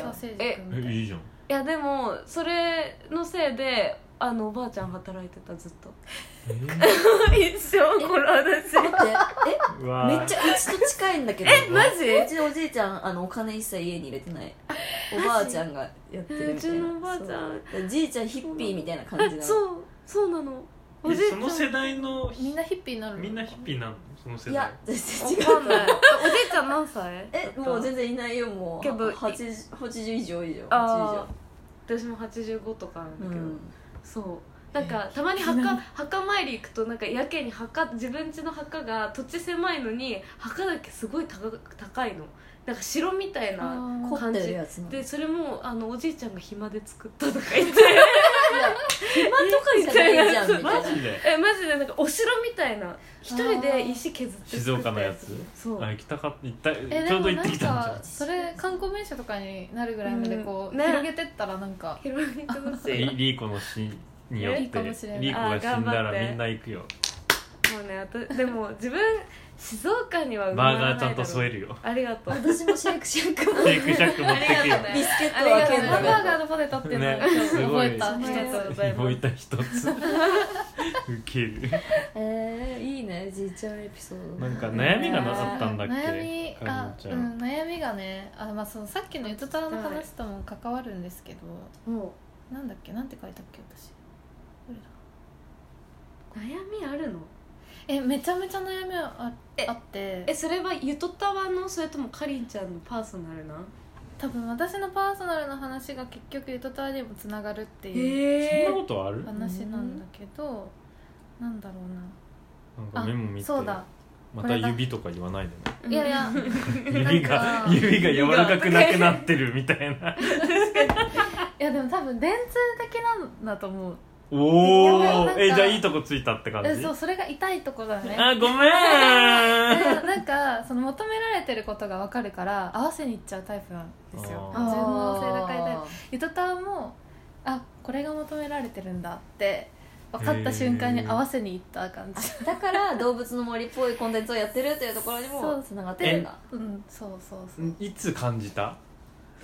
えいいじゃん。いやでもそれのせいであのおばあちゃん働いてたずっと。え 一生この話。待って。うわえめっちゃうちと近いんだけど。えマジ？うちのおじいちゃんあのお金一切家に入れてない。おばあちゃんがやってるみたいな。うちのおばあちゃん。じいちゃんヒッピーみたいな感じなの。そうそうなの。おじいちゃん。えその世代のみんなヒッピーになるの？みんなヒッピーなの？その世代。いや全然違う。わかんない。おじいちゃん何歳？えもう全然いないよもう。けど 80, 80以上以上。80以あー。私も85とかなんだけど、上うん。そう。なんかたまに墓墓参り行くとなんかやけに墓自分家の墓が土地狭いのに墓だけすごい高高いの。なんか城みたいな凝って感じるやつなのでそれもあのおじいちゃんが暇で作ったとか言って暇とかみたいないいじゃんみたいな。マジで？えマジでなんかお城みたいな。一人で石削って静岡のやつ？そう。あ行きたかった行ったえでちょうど行ってきたんじゃかそれ観光名所とかになるぐらいまでこう、うん。ね。広げてったらなんか。広げてほしい。んリリーコの死によっていいかもしれない。リーコが死んだあ頑張って。らみんな行くよ。もうねあとでも自分静岡にはバーガーちゃんと添えるよ。ありがとう。私もシェイクシャックも。シェイクシャック持ってくよ。ありがとうね。ビスケットありがとうハンバーガーのポテトっていうの？をね今日すごい。覚えた。ありがとうございます覚えた一つ。ウケる。えー、いいねじいちゃんエピソード。なんか悩みがなかったんだっけ？悩みかありんちゃうんん悩みがねあ、まあ、そのさっきのゆとたわの話とも関わるんですけどもなんだっけ？なんて書いたっけ私？どれだ？う悩みあるの？えめちゃめちゃ悩みあえあって。えそれはゆとたわのそれともかりんちゃんのパーソナルな？多分私のパーソナルの話が結局ゆとたわにもつながるっていうそんなことある？話なんだけど、なんだろうな。なんかメモ見てそうだ。また指とか言わないでね。いやいや指が指が柔らかくなくなってるみたいな。いやでも多分電通的なんだと思うおおえじゃあいいとこついたって感じ？えそうそれが痛いとこだね。あごめでん。なんかその求められてることが分かるから合わせにいっちゃうタイプなんですよ。あー。順応性高いタイプゆとたわもあこれが求められてるんだって分かった瞬間に合わせにいった感じ。だから動物の森っぽいコンテンツをやってるっていうところにそう。もつながってるんだ。うんそうそうそう。いつ感じた？うん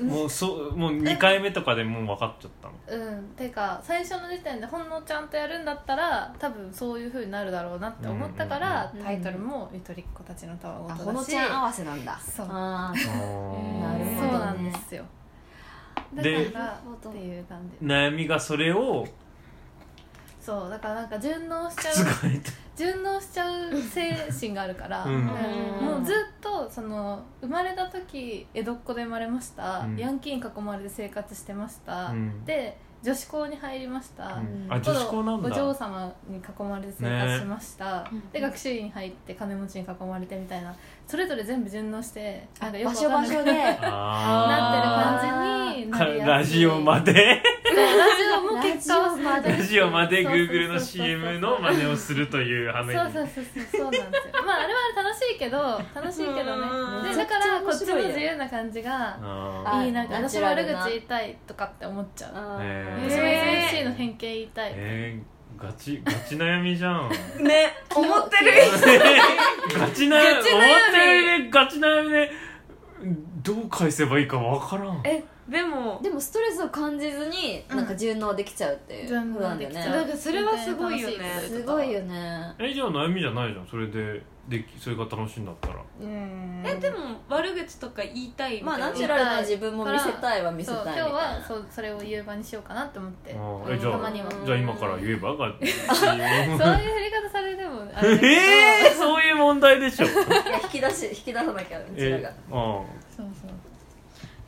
もうそうもう2回目とかでもう分かっちゃったの。うんていうか最初の時点でほんのちゃんとやるんだったら多分そういうふうになるだろうなって思ったから、うんうんうんタイトルも「ゆとりっ子たちのたわごあと」ほのだしちゃん合わせなんだ。そう。あーあー。なるほどねそうなんですよ。だでからっていう感じ。悩みがそれをそうだからなんか順応しちゃう 順応しちゃう精神があるから、うん。もうずっとその生まれた時江戸っ子で生まれました、うん。ヤンキーに囲まれて生活してました、うん。で女子校に入りました、うん。うんあ女子校なんだ。お嬢様に囲まれて生活しました、ね。で学習院に入って金持ちに囲まれてみたいな。それぞれ全部順応してなんかよ場所くわかんない場所で。なってる感じになかりやすい。ラジオまで？そうラジオも結果はまで。ラジオまで Google の CM の真似をするという羽目に。そうそうそうそうそうなんですよ。まああれは楽しいけど楽しいけどうん。ねでだからこっちの自由な感じがああいいなんか私も悪口言いたいとかって思っちゃう。私もへー。SFC の偏見言いたい、えー、ガチガチ悩みじゃん。ね。思ってる。ガチ悩み。ガチ悩み。思ってるねガチ悩みでどう返せばいいかわからん。えでもでもストレスを感じずにうん。なんか順応できちゃうっていうことなんだよできちゃう。だかね。らそれはすごいよね。すごいよねえじゃあ悩みじゃないじゃん。それでできそれが楽しいんだったら。うん。えでも悪口とか言いたいみたいな。まあナチュラルな自分も見せたいは見せたいみたいそう今日はなそうそれを言う場にしようかなって思って。えじゃあじゃあ今から言えば？がそういう振り方されてもあれだけどえー、そういう問題でしょ。いや引き出し引き出さなきゃうちらえがうそう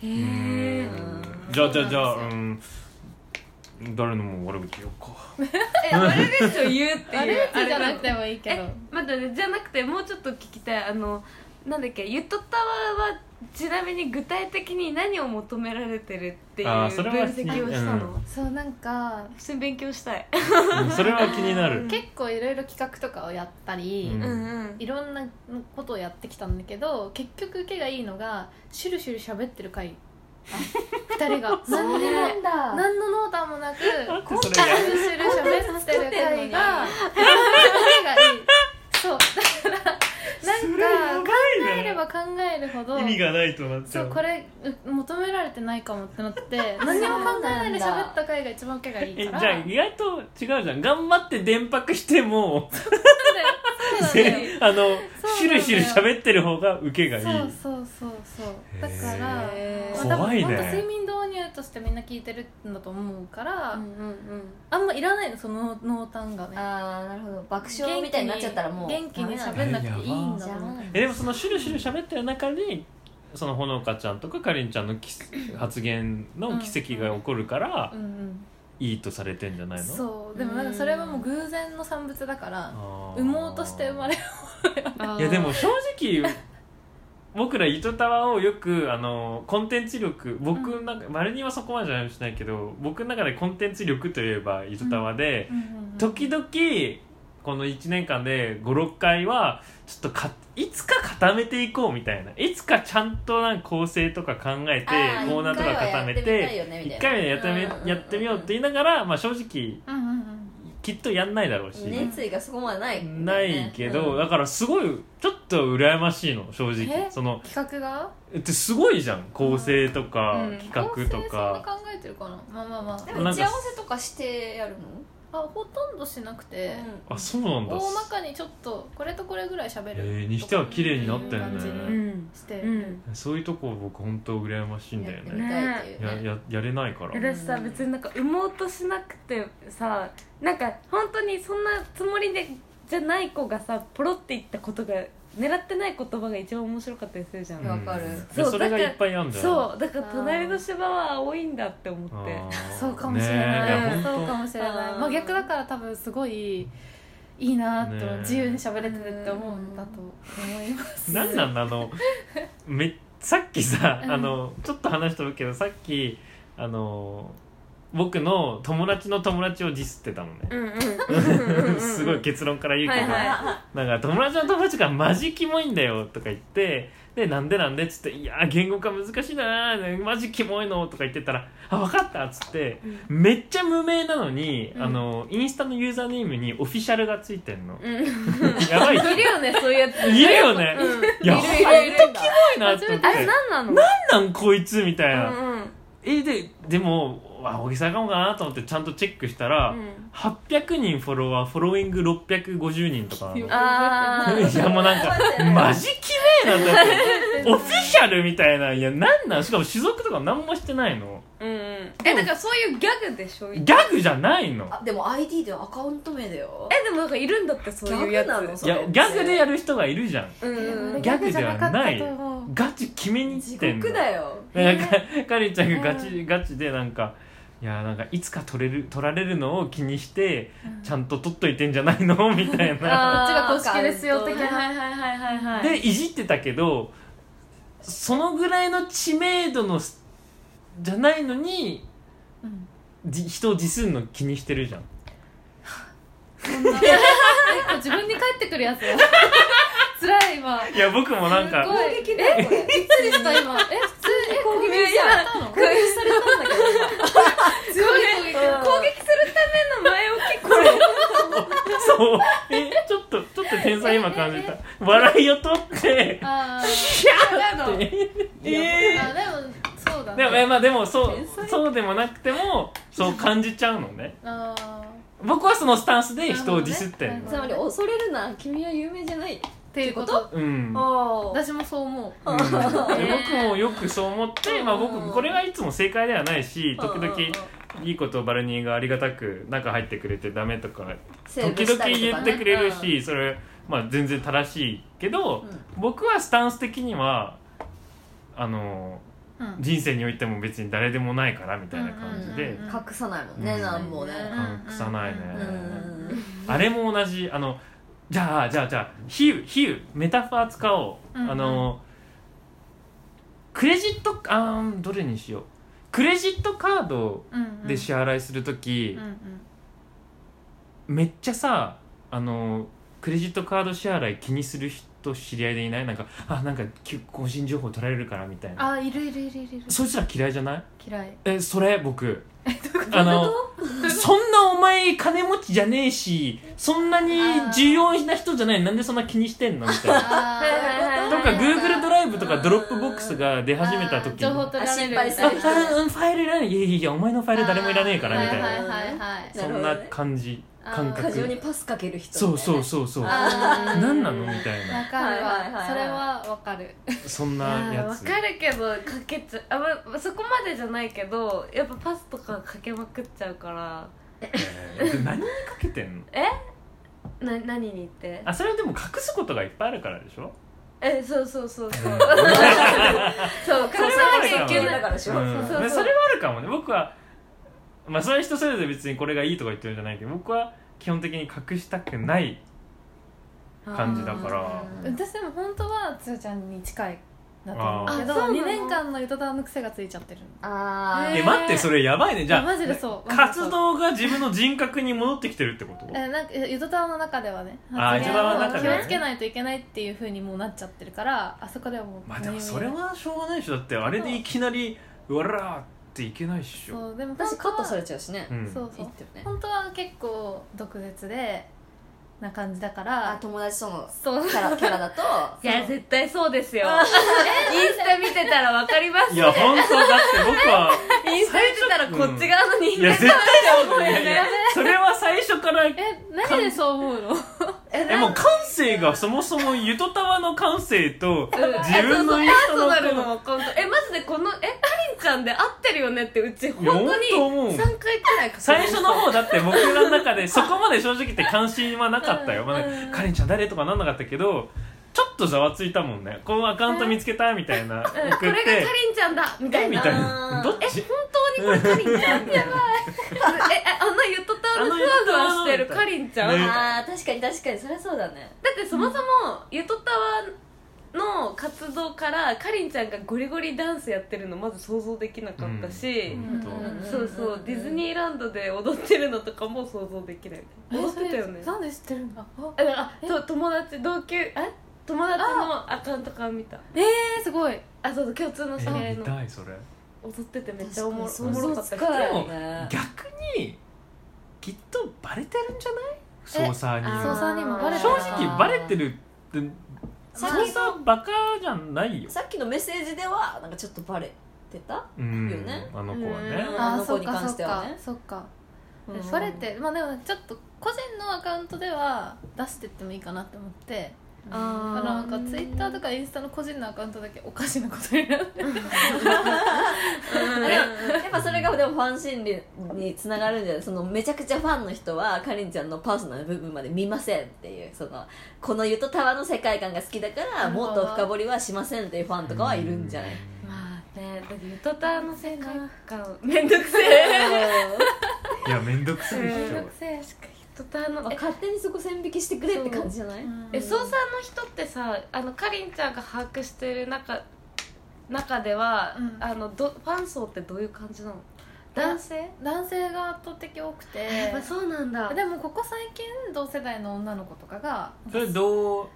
えんじゃあじゃあじゃあうん。誰のも悪口言おうか。え悪口を言うっていう悪口じゃなくてもいいけど。え待ってねじゃなくてもうちょっと聞きたい。あのなんだっけゆとたわはちなみに具体的に何を求められてるっていうあ分ーそれは析をしたの、うん。そうなんか普通に勉強したい。うんそれは気になる。結構いろいろ企画とかをやったり、うん。うんいろんなことをやってきたんだけど結局受けがいいのがシュルシュル喋ってる回。あ 二人が。何にもんだ？何の濃淡もなくシがュルシュル喋ってる回が 受けがいい。そうだからなんか考えれば考えるほど意味がないとなっちゃそううこれう求められてないかもってなって 何も考えないで喋った回が一番受けがいいから。えじゃあ意外と違うじゃん。頑張って電白してもあのそうなんだよ。シュルシュル喋ってる方が受けがいい。そうそうそうそうだからまあ怖いね。睡眠導入としてみんな聞いてるんだと思うから、うんうんうん。あんまいらないのその濃淡がね。ああなるほど。爆笑みたいになっちゃったらもう元気に喋んなくていいんだと思うえでもそのシュルシュル喋ってる中にそのほのかちゃんとかかりんちゃんのき発言の奇跡が起こるからうんうん。いいとされてんじゃないの？そうでもなんかそれはもう偶然の産物だからあー。産もうとして生まれるいやでも正直僕ら糸タワをよくあのコンテンツ力僕なん。か丸にはそこまでじゃないしれないけど僕の中でコンテンツ力といえば糸タワで、時々この1年間で56回はちょっとかいつか固めていこうみたいな。いつかちゃんとなんか構成とか考えてあーコーナーとか固め一回はやってみたいよねみたいな。1回目やってみやってみようって言いながら、まあ、正直うんうんうんきっとやんないだろうし、熱意がそこまでないないけど、うん。だからすごいちょっと羨ましいの正直。え？その企画が？ってすごいじゃん。構成とか、うん。企画と構成そんなか考えてるかな。まあまあまであも打ち合わせとかしてやるの？あほとんどしなくて、あそうなんだ。大まかにちょっとこれとこれぐらい喋る、えーにしては綺麗になったよね。うにん。して、うん。そういうとこ僕本当羨ましいんだよね。ねやややれないから。私さ別になんか産もうとしなくてさなんか本当にそんなつもりでじゃない子がさポロって言ったことが狙ってない言葉が一番面白かったりするじゃん、わかる。そうそれがいっぱいあるんじゃないそうだから隣の芝は青いんだって思って。そうかもしれねない、えいやそうか本もしれない。あー。まあ逆だから多分すごいいいなって、ねえ。自由に喋れてるって思うんだと思います。当なんなんだあのめさっきさ、うん。あのちょっと話してるけどさっきあの僕の友達の友達をディスってたのね、うんうん。う んすごい結論から言うけど、はいはなんか友達の友達がマジキモいんだよとか言ってでなんでなんで？っつって「いやー言語化難しいなー。マジキモいの」とか言ってたら「あ分かった」っつって、めっちゃ無名なのに、うん。あのインスタのユーザーネームにオフィシャルがついてんの、うん。やばい。いるよねそういうやつ。いるよね、いやほんとキモいなって思って。あれ何なの？なんなんこいつみたいな、うんうんえででもあ大げさかもかなと思ってちゃんとチェックしたら、800人フォロワーフォローイング650人とか。ああいやもうなんか マジきれいなんだって オフィシャルみたいな。いやなんなん？しかも種族とか何もしてないのうんうん。えだからそういうギャグでしょ？ギャグじゃないの。あでも ID でアカウント名だよ。えでもなんかいるんだってそういうやつ。ギャグなのいやギャグでやる人がいるじゃん。うんうん。うんギャグではないギャグじゃなかったと思う。ガチ決めに地行ってんの。獄だよ。なんかかりんちゃんがガチガチでなんかいやなんかいつか取れる取られるのを気にしてちゃんと取っといてんじゃないの？みたいな。あー。こっちが公式ですよ的な。はいはいはいはいはい。でいじってたけどそのぐらいの知名度のすじゃないのにうん。じ人をディスるの気にしてるじゃん。そん 自分に返ってくるやつよ。辛い今。いや僕もなんかすごい。攻撃だよこれいつでした今。え普通え攻撃されたの？攻撃されたんだけど今。強い攻撃。うん。攻撃するための前置きこれ。そう。えちょっとちょっと天才今感じた。笑いを取って。ああでもだね。でもえまあでもそう天才。そうでもなくてもそう感じちゃうのね。あ僕はそのスタンスで人をディスってんの、つまり恐れるな君は有名じゃないーっていうこと？うん。あ私もそう思う。うん。で僕もよくそう思って、まあ、僕これがいつも正解ではないし時々いいことをバルニーがありがたく中入ってくれてダメとか時々言ってくれるしそれ、まあ、全然正しいけど、僕はスタンス的にはあのうん。人生においても別に誰でもないからみたいな感じでうん隠さないもんねうん。なんもね。隠さないね、うん。あれも同じあのじゃあじゃあじゃあ比喩比喩メタファー使おう、うんうん。あのクレジットあーどれにしよう。クレジットカードうんで支払いする時うん、うん。めっちゃさあのクレジットカード支払い気にすると知り合いでいない。なんかあなんかき個人情報取られるからみたいな。あいるいるいるいる。いるそいつら嫌いじゃない？嫌い。えそれ僕。あのそんなお前金持ちじゃねえしそんなに重要な人じゃない。なんでそんな気にしてんのみたいな。あはいはいはいとか Google ドライブとか Dropbox が出始めた時に。情報取られる。あ心配すあるファファイルいらない。いやいやいやお前のファイル誰もいらねえからみたいな、はいはいはいはい。そんな感じ感過剰に覚パスかける人そうそううそう。そう何なのみたいわなかるはいはいはいはい。わそれはわかる。そんいなやわかるけどかけちゃあ、ま、そこまでじゃないけどやっぱパスとかかけまくっちゃうから。えー何にかけてんの？な何にって？あそれはでも隠すことがいっぱいあるからでしょ？えそうそうそうそう。うん。そう隠さそなきゃいけない。だからでしょ、うん。そうそうそう。それはあるかもね。僕はまあそれは人それぞれ別にこれがいいとか言ってるんじゃないけど僕は基本的に隠したくない感じだから。うん私でも本当はつーちゃんに近いなと思うけどあーあそうなの？2年間のゆとたわの癖がついちゃってるあー。え待ってそれやばいね。じゃあマジでそう。活動が自分の人格に戻ってきてるってこと？えなんかゆとたわの中ではね発言ゆとたわの中をではね。気をつけないといけないっていうふうにもうなっちゃってるからあそこではもうまあでも何それはしょうがないでしょ。だってあれでいきなりうわらーっていけないっしょ。そうでも私カットされちちゃうしね、うん。そうそう。いいってよね。本当は結構毒舌でな感じだかあら友達とのそう。キャラキャラだと？いや絶対そうですよ。インスタ見てたらわかりますいや本当だって僕は インスタ見てたらこっち側の人間いや絶対そうだよいやいやそれは最初からえ何でそう思うの？えもう感性がそもそもゆとたわの感性と自分のパー人のソナルのアカウントえマジでこのえかりんちゃんで合ってるよねってうち本当にいや本当思う。3回くらい最初の方だって僕らの中でそこまで正直言って関心はなかったよ、まあうん。かりんちゃん誰とかなんなかったけどちょっとざわついたもんね。このアカウント見つけたみたいな。送って。うんこれがかりんちゃんだみたいな。えみたいな。どっち？本当にこれかりんちゃん？やばい。えあのゆとたわのふわふわしてるかりんちゃん、ねあー確かに確かに。そりゃそうだね。だってそもそもゆとたわの活動からかりんちゃんがゴリゴリダンスやってるのまず想像できなかったし、うん。そうそう。ディズニーランドで踊ってるのとかも想像できない。踊ってたよね。なんで知ってるんだ？ああそう友達同級え？友達のアカウントから見た。えー、すごい。あそうそう共通の知り合え見いのたいそれ。踊っててめっちゃおもろお想もろ像かったでもね。逆にきっとバレてるんじゃない？捜査に。あ捜査にもバレて正る直バレてるって捜査バカじゃないよ。さっきのメッセージではなんかちょっとバレてた？うんよね？あの子はね。うん。ああの子に関そっかそっしてはねかそっか。うん。バレてまあでもちょっと個人のアカウントでは出してってもいいかなって思ってあなんかツイッター。とかインスタの個人のアカウントだけおかしなことになってやっぱそれがでもファン心理につながるんじゃないそのめちゃくちゃファンの人はかりんちゃんのパーソナル部分まで見ませんっていうそのこのゆとたわの世界観が好きだからもっと深掘りはしませんっていうファンとかはいるんじゃないまあねゆとたわの世界観めんどくせえいやめんどくさい？くせえしかゆとたわのえ勝手にそこ線引きしてくれって感じじゃない？え捜査の人ってさあのかりんちゃんが把握してる中中では、うん。あのどファン層ってどういう感じなの？男性？男性が圧倒的多くて。やっぱそうなんだ。でもここ最近同世代の女の子とかがそれどう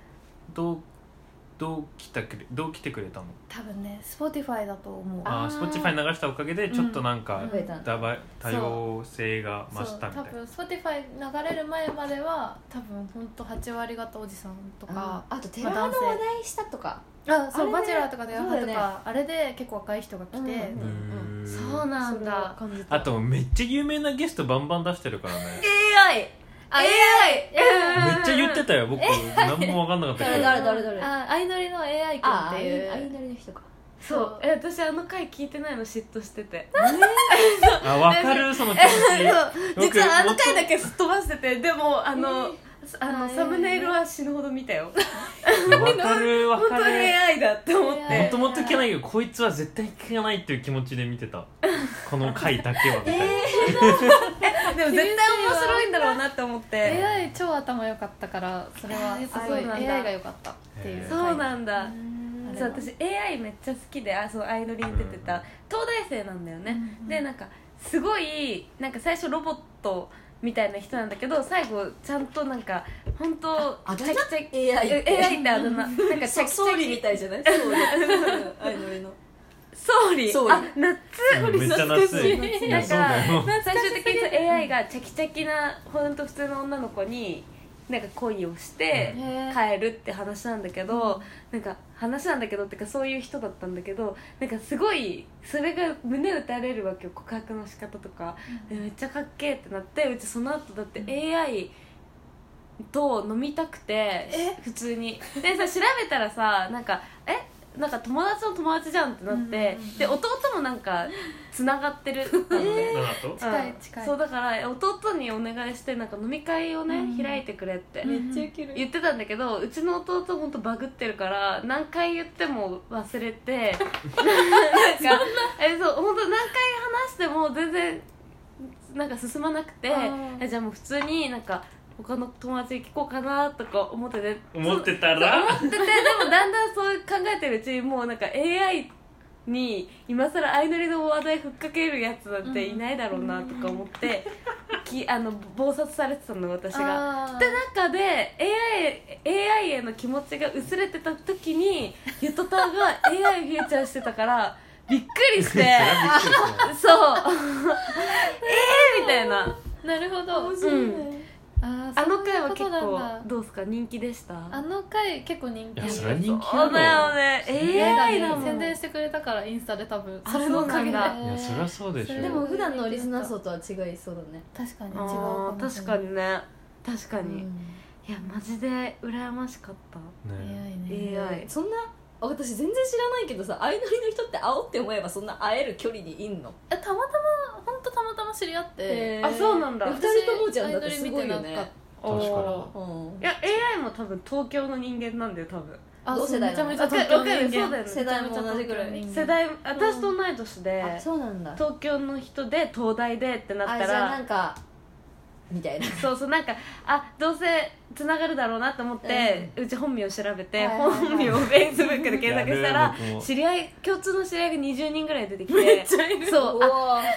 どう来たくれどう来てくれたの？多分ね Spotify だと思う。ああ Spotify 流したおかげでちょっとなんかうん。増えたんだ。だば多様性が増したみたいな。分 Spotify 流れる前までは多分本当8割方おじさんとかあと寺の話題したとかあそうあれね。バチェラーとかでヤハとそうだよかあれで結構若い人が来て、うんうーん。そうなんだ。感じた。あとめっちゃ有名なゲストバンバン出してるからね。AI あ AI めっちゃ言ってたよ僕。何も分かんなかったけど。誰誰誰？相乗りの AI 君ああっていう。あいなりの人か。そう。え私あの回聞いてないの嫉妬してて。あ分かるその気持ち。そう。実はあの僕回だけすっ飛ばしててでもあの、あのサムネイルは死ぬほど見たよ。分かる分本当にかる AI だって思っえてもともと聞けないけどこいつは絶対聞かないっていう気持ちで見てた。この回だけは。みたいな、でも絶対面白いんだろうなって思って。AI 超頭良かったからそれはえーすごいそうなんだ。AI が良かったっていう。そうなんだ。ん。そう私 AI めっちゃ好きであそう相乗りに出てた。東大生なんだよね、うんでなんかすごいなんか最初ロボットみたいな人なんだけど最後ちゃんとなんか本当あチャキチャキ AI って。AI ってあだ名。なんかチャキチャキ。総理みたいじゃない？総理あいのりの総理総理あ夏。うんめっちゃ夏いい。やなんかそうだよ。最終的にそう AI がチャキチャキな本当普通の女の子になんか恋をして帰るって話なんだけど、なんか話なんだけどってかそういう人だったんだけどなんかすごいそれが胸打たれるわけよ。告白の仕方とか、でめっちゃかっけえってなってうちその後だって AI と飲みたくて普通に。でさ調べたらさなんかえ？なんか友達の友達じゃんってなって、うんで弟もなんかつながってる。のね、7と？近いうん。近いそうだから弟にお願いしてなんか飲み会をね、うん。開いてくれって、めっちゃウケる。言ってたんだけどうちの弟ほんとバグってるから何回言っても忘れて なんかえそう本当何回話しても全然なんか進まなくてあーえじゃあもう普通になんか他の友達に聞こうかなとか思ってて。思ってたら？思ってて。でもだんだんそう考えてるうちにもうなんか AI に今更相乗りの話題ふっかけるやつなんていないだろうなとか思って、きあの暴殺されてたの私が。で中で AI, AI への気持ちが薄れてた時にゆとたわが AI フューチャーしてたからびっくりして。そう。えーみたいな。なるほど。面白いうんああの回は結構だ。どうですか？人気でした？あの回結構人気いやそれは人気そうだよね。映 AI 画だもんに宣伝してくれたからインスタで多分あそれのおかげで。そうなんいやそりゃそうでしょ。でも普段のリスナー層とは違いそうだね。確かに違う確かにね。確かに、うん。いやマジで羨ましかった。ね。AI ね。AI そんな私全然知らないけどさ相乗りの人って会おうって思えばそんな会える距離にいんの？えたまま知り合って。あそうなんだ。二人ともじゃん。だってすごいよね。確かに。いや AI も多分東京の人間なんだよ多分。あ同世代めちゃめちゃ東京人間。そうだよね。世代も同じぐらい。世代私と同い年で、あそうなんだ。東京の人で東大でってなったあじゃあならんかみたいな。そうそうなんかあどうせつながるだろうなと思って、うち本名調べて、はいはいはい。本名をフェイスブックで検索したやら知り合い共通の知り合いが20人ぐらい出てきてそう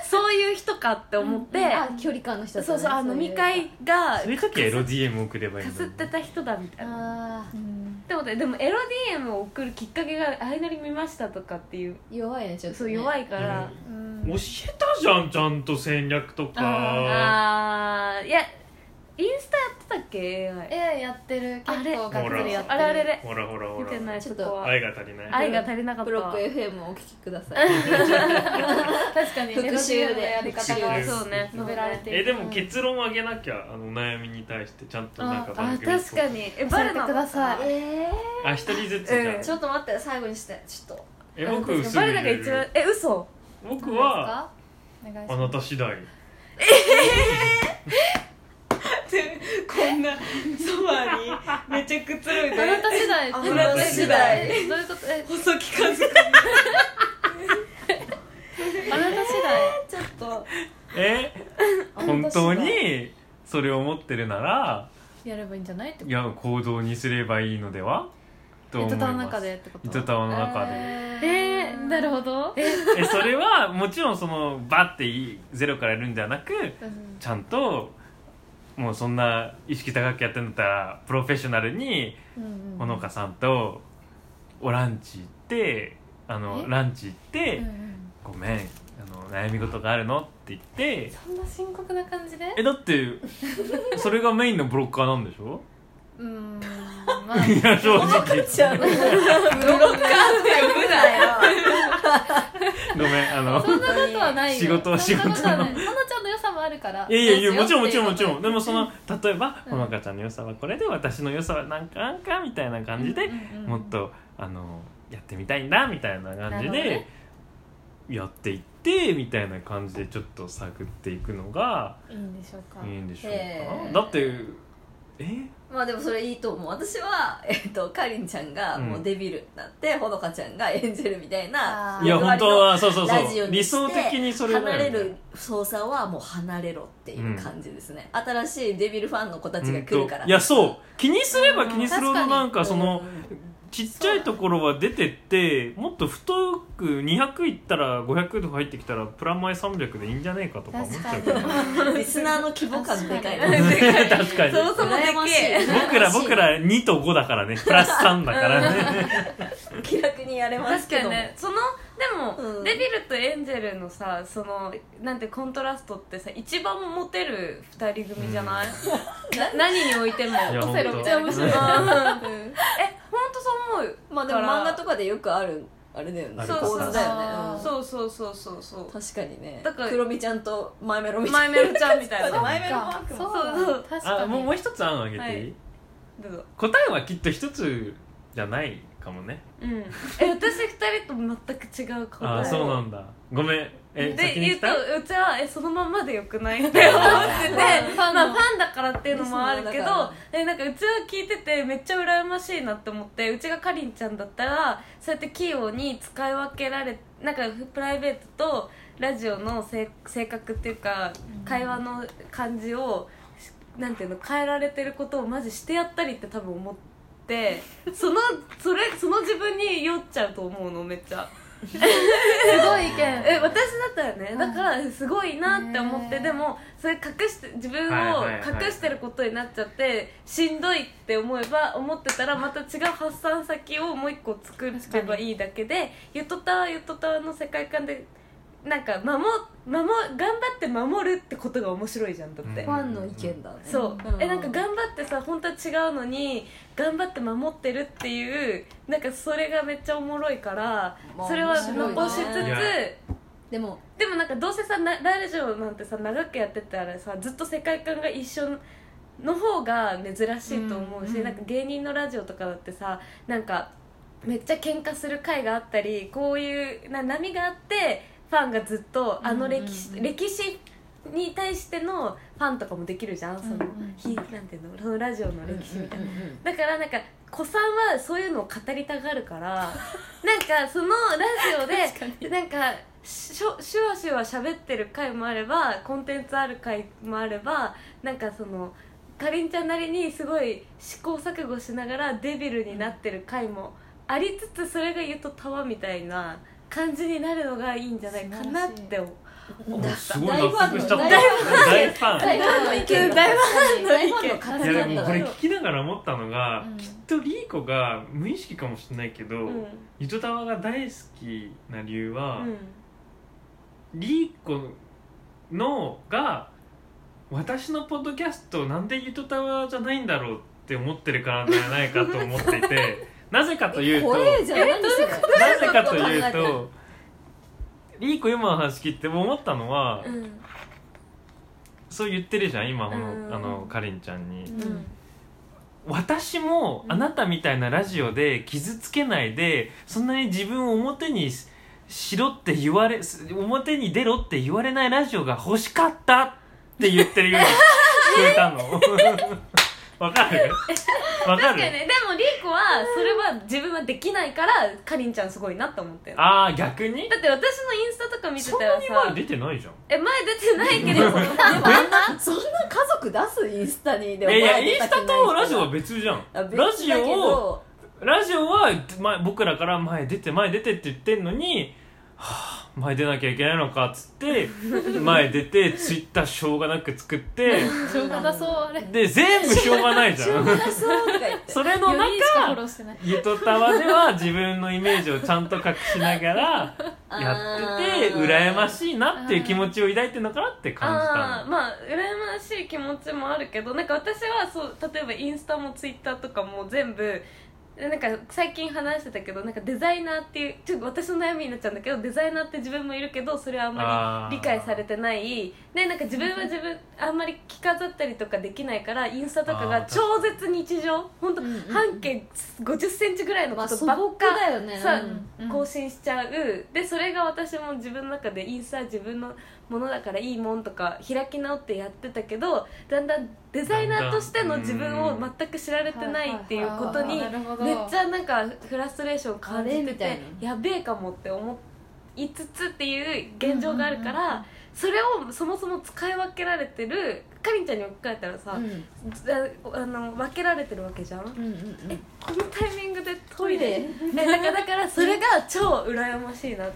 そういう人かって思って、あ距離感の人だったねそうそうあ飲み会がそういう。時はエロ DM 送ればいいかすってた人だみたいなあうん。でもでもエロ DM を送るきっかけが「あいなり見ました」とかっていう。ー弱いねちょっとね。そう弱いから、うん。教えたじゃんちゃんと戦略とか。あー。いやインスタやってたっけ？AI AI やってる。結あれ。構がっつりやってる。あれあれれ。ほらほらほら。見てない。ちょっと愛が足りない。愛が足りなかった。ブロック FM をお聞きください。確かに。復習で。やり方が。そうね。述べられている。えでも結論をあげなきゃあのお悩みに対してちゃんとなんかあ番組っぽく確かに。え教えてください。えあ一人ずつじゃうん。んちょっと待って最後にして。ちょっと。え僕すぐバレナが一番るえ嘘？僕はお願いしあます。なた次第こんなそばにめっちゃくつろいあなた次第。あなた次第。えどういうこと？え？細木和子あなた次第。ちょっと。え？本当にそれを思ってるならやればいいんじゃないってこと？いや行動にすればいいのでは？と思います。糸の中でってこと？糸タワの中で。えー。なるほど。えそれはもちろんそのバッていゼロからやるんではなくうん。ちゃんともうそんな意識高くやってんだったらプロフェッショナルにほのかさんとおランチ行ってあのえ？ランチ行ってうんうん「ごめんあの悩み事があるの?」って言って。そんな深刻な感じで？えだってそれがメインのブロッカーなんでしょ？うーんまあ いや正直。ちゃうブロッカーって呼ぶなよ。ごめんあのそんなことはないよ。仕事は仕事のそんなことはない。ほの。ちゃんの良さもあるから。いやいやいやもちろんもちろんもちろん。で。もその例えばうん。ほのかちゃんの良さはこれで私の良さはなんかなんかみたいな感じでうんうんうんもっとあのやってみたいんだみたいな感じなるほどでね。やっていってみたいな感じでちょっと探っていくのがいいんでしょうか。いいんでしょうへー。かだってえ？まあでもそれいいと思う。私は、えっとかりんちゃんがもうデビルになって、ほのかちゃんが演じるみたいないや本当はそうそうそラジオう理にして想的にそれだよね。離れる操作はもう離れろっていう感じですね、新しいデビルファンの子たちが来るから。うんといやそう。気にすれば気にするほどなんかそのちっちゃいところは出てってもっと太く200いったら500とか入ってきたらプラマイ300でいいんじゃねえかとか思っちゃうけど。リスナーの規模感でかい。な確かに。そもそもでけえ僕ら僕ら2と5だからね。プラス3だからね。気楽にやれます確かけどにね。そのでも、うん。デビルとエンジェルのさそのなんてコントラストってさ一番モテる二人組じゃない、な何においても。いやオセロめっちゃ面白い。うん。え本当そう思うまあでも漫画とかでよくあるあれだよね。ある構図だよね。そうそうそう。そうそう確かにね。だからクロミちゃんとマイメロみたいマイメロちゃんみたいな。マイメロマークも。そうだそう。そう確かにあもうもう一つ案あげていい、はい。どうぞ。答えはきっと一つじゃないかもね。うん。え私二人と全く違う答え。ああそうなんだ。ごめん。えで言うと先に来た？うちはえそのまんまでよくないって思っててファンの。まあファンだからっていうのもあるけどリスナーだかえなんかうちは聞いててめっちゃ羨ましいなって思ってうちがかりんちゃんだったらそうやって器用に使い分けられなんかプライベートとラジオのせい性格っていうか会話の感じをなんていうの変えられてることをマジしてやったりって多分思ってそのそれその自分に酔っちゃうと思うのめっちゃ。すごい意見。え私だったらねだからすごいなって思って、ねでもそれ隠して自分はいを隠してることになっちゃってしんどいって思えば思ってたらまた違う発散先をもう一個作ればいいだけでゆとたわゆとたわの世界観でなんか守守頑張って守るってことが面白いじゃんだって、ファンの意見だね。そう、ん。えなんか頑張ってさ本当は違うのに頑張って守ってるっていうなんかそれがめっちゃおもろいから、まあそれは残しつつでもでもなんかどうせさなラジオなんてさ長くやってたらさずっと世界観が一緒の方が珍しいと思うし、うんうん。なんか芸人のラジオとかだってさなんかめっちゃ喧嘩する回があったりこういうな波があってファンがずっとあの歴史,、歴史に対してのファンとかもできるじゃん。その、ひなんていうの？そのラジオの歴史みたいな。だからなんか子さんはそういうのを語りたがるから なんかそのラジオでなんかしょシュワシュワ喋ってる回もあればコンテンツある回もあればなんかそのかりんちゃんなりにすごい試行錯誤しながらデビルになってる回もありつつそれが言うとタワみたいな感じになるのがいいんじゃないかなって思すごい納得しちゃった。大大ファン大ファン。の意見だ大ファンの意見。大ファンの語いやでもこれ聞きながら思ったのが、うん。きっとリーコが無意識かもしれないけど、うん。ゆとたわが大好きな理由は、うん。リーコのが私のポッドキャストなんでゆとたわじゃないんだろうって思ってるからじゃないかと思っていてなぜかというとなぜかというとリーコ今の話聞いて思ったのは、うんそう言ってるじゃん今この、うん。あのかりんちゃんに、うん。私もあなたみたいなラジオで傷つけないでそんなに自分を表にししろって言われす表に出ろって言われないラジオが欲しかったって言ってるように 聞こえたのわかる？わかる？確かにね。でもリーコはそれは自分はできないからかりんちゃんすごいなって思ってるああ逆に？だって私のインスタとか見てそんたらさ。なに前出てないじゃん。え前出てないけどでもあんなそんな家族出すインスタにでもいやいや前インスタとラジオは別じゃん。あ別ラジオをどラジオは前僕らから前出て前出てって言ってんのに、はあ、前出なきゃいけないのかっつって前出てツイッターしょうがなく作ってしょうがなそうあれ。で全部しょうがないじゃん。そうとか言って。それの4人しかフォロ中ーしてない。ゆとたわでは自分のイメージをちゃんと隠しながらやっててあー。羨ましいなっていう気持ちを抱いてるのかなって感じあたの。あまあ羨ましい気持ちもあるけどなんか私はそう例えばインスタもツイッターとかも全部なんか最近話してたけどなんかデザイナーっていうちょっと私の悩みになっちゃうんだけどデザイナーって自分もいるけどそれはあんまり理解されてない。でなんか自分は自分あんまり着飾ったりとかできないからインスタとかが超絶日常。本当うんうん半径5 0ンチぐらいのまあことばっかだよね。さうんうん。更新しちゃう。でそれが私も自分の中でインスタは自分のものだからいいもんとか開き直ってやってたけどだんだんデザイナーとしての自分を全く知られてないっていうことにめっちゃなんかフラストレーション感じててやべえかもって思いつつっていう現状があるからそれをそもそも使い分けられてるかりんちゃんに置き換えたらさ、うん。ああの分けられてるわけじゃん、うんうんえこのタイミングでトイレ？トえだからだからそれが超羨ましいなって。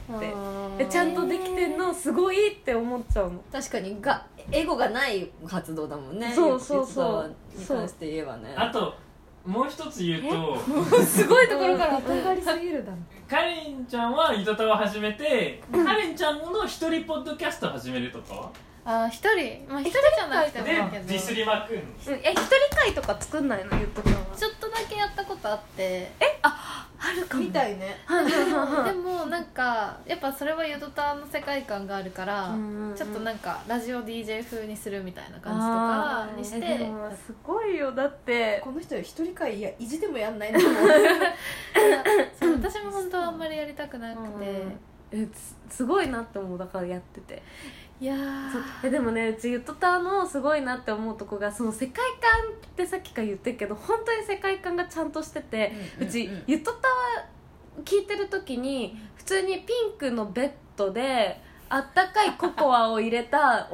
えちゃんとできてんのすごいって思っちゃうの。確かにがエゴがない活動だもんね。そうそうそう。に関して言えばね。あともう一つ言うと すごいところから。上がりすぎるだろかりんちゃんはゆとたわ始めてかりんちゃんの一人ポッドキャスト始めるとかあ一人まあ一人じゃなくてもでいいけど。ディスりまくんの？うん。え一人会とか作んないの？ゆっとくんは。ちょっとだけやったことあって。あるかも。みたいね。はいはいはいはいでもなんかやっぱそれはヨドタの世界観があるから、うんうんうん。ちょっとなんかラジオ DJ 風にするみたいな感じとかにして。えでもすごいよ。だって。この人一人会いや意地でもやんないんだもんそう私も本当はあんまりやりたくなくて、えすすごいなって思う。だからやってていやえでもねうちゆとたのすごいなって思うとこがその世界観ってさっきから言ってるけど本当に世界観がちゃんとしてて、うちゆとたは聞いてる時に普通にピンクのベッドであったかいココアを入れた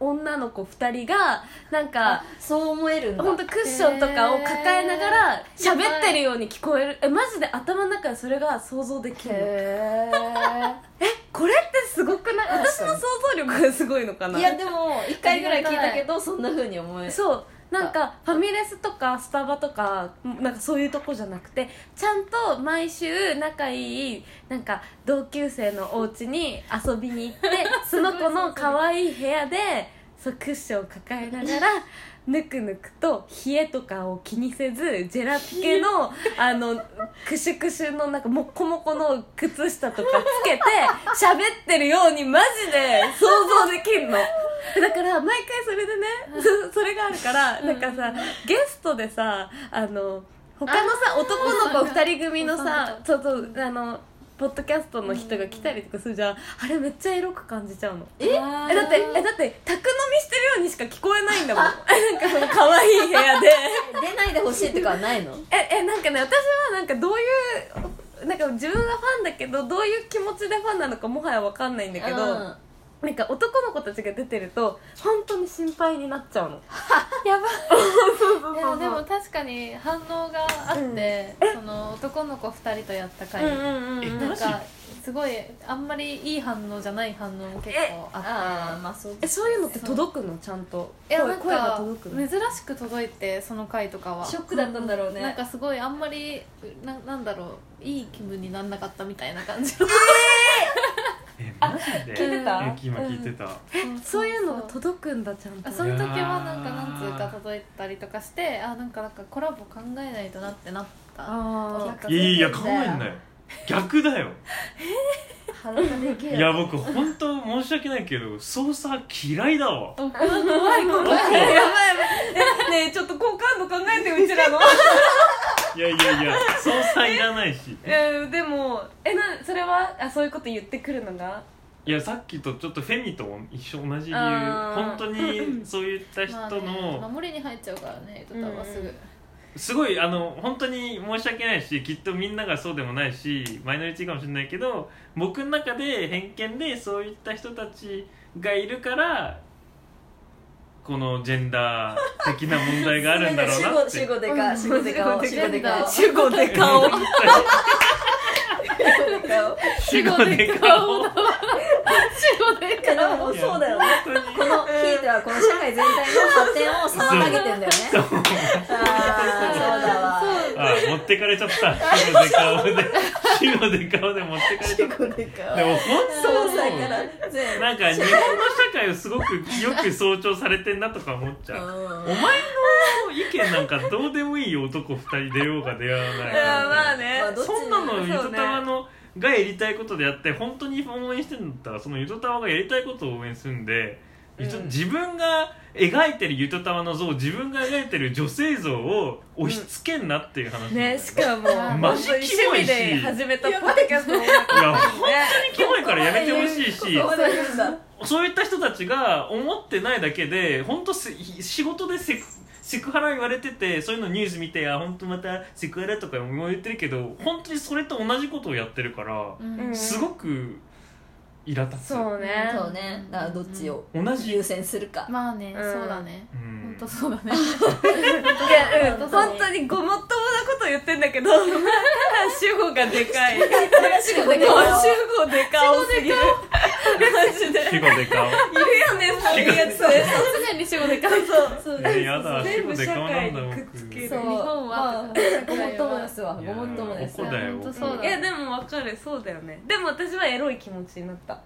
女の子2人がなんかあそう思えるんだ。本当クッションとかを抱えながら喋ってるように聞こえる。えマジで頭の中でそれが想像できるの？へ これってすごくない？私の想像力がすごいのかな？いやでも一回ぐらい聞いたけどそんな風に思える。そうなんかファミレスとかスタバとかなんかそういうとこじゃなくてちゃんと毎週仲いいなんか同級生のお家に遊びに行って その子の可愛い部屋でそうクッションを抱えながらぬくぬくと冷えとかを気にせずジェラピケのあのクシュクシュのなんかモッコモコの靴下とかつけて喋ってるようにマジで想像できるの。だから毎回それでねそそれがあるからなんかさゲストでさあの他のさ男の子2人組のさそうそうあのポッドキャストの人が来たりとかするじゃん。あれめっちゃエロく感じちゃうの。え？えだってえだって宅飲みしてるようにしか聞こえないんだもん。なんかその可愛い部屋で。出ないでほしいとかはないの？ええなんかね私はなんかどういうなんか自分がファンだけどどういう気持ちでファンなのかもはや分かんないんだけど、うんなんか男の子たちが出てると本当に心配になっちゃうの。やばそうそういやでも確かに反応があって、その男の子2人とやった回、うんうんうんうん。なんかすごいあんまりいい反応じゃない反応も結構あって。まあそう。えそういうのって届くの？ちゃんと。いやなん声声がか届くの？珍しく届いてその回とかは。ショックだったんだろうね。なんかすごいあんまりななんだろう。いい気分になんなかったみたいな感じえマジで？聞いてた？え今聞いてた、そういうのが届くんだちゃんと。あその時はなんか何通か届いたりとかしてあなんかなんかコラボ考えないとなってなった。あいやいや考えんなよ。逆だよ。腹がでけえ。いや僕本当申し訳ないけど操作嫌いだわ。怖い怖い怖い。あやばいやばい。えねえちょっと好感度考えてうちらのいやいやいや操作いらないし。えーでもえなそれはあそういうこと言ってくるのが？いやさっきとちょっとフェミと一緒同じ理由。あー。本当にそういった人まあねの守りに入っちゃうからね歌はすぐ、すごいあの本当に申し訳ないしきっとみんながそうでもないしマイノリティかもしれないけど僕の中で偏見でそういった人たちがいるからこのジェンダー的な問題があるんだろうなって。主語でか主語でか主語でか。主語で顔本当に主語でか主語でももうそうだよね。このひいてはこの社会全体の発展を妨げてんだよね。そう。だわ。あ持ってかれちゃった。で顔で。主語で顔で持ってかれち主ゃった。語でかでも本当なんか日本の社会をすごくよく象徴されてんなとか思っちゃう。うん。お前の意見なんかどうでもいいよ男2人出ようが出会わない。まあね。そんなのゆとそうねたわのがやりたいことであって本当に応援してるんだったらそのゆとたわがやりたいことを応援するんで、うん。自分が描いてるゆとたわの像自分が描いてる女性像を押し付けんなっていう話なんねしかもマジキモいし。趣味で始めたポッドキャストも。いや本当にキモいからやめてほしいし。そういった人たちが思ってないだけで本当せ仕事でセクセクハラ言われててそういうのニュース見てあ本当またセクハラとかも言ってるけど本当にそれと同じことをやってるから、うん。うん。すごくイラ立つ。そうね。そうね。だからどっちを同じ。優先するか。まあね、うん。そうだね。うん。本当そうだね。いや、うん、本当にごもっともなこと言ってんだけど主語がでかい。主語でかい。主語でかおすぎるマジで主語で顔い。るよねそういうやつ。常に主語でかい。そうそうえーやだ全部主語で社会顔なんだにくっつけるそう。日本は。まあごもっともですわ。いやごもっともです。いやでも分かる。そうだよ。ね。でも私はエロい気持ちになった。あ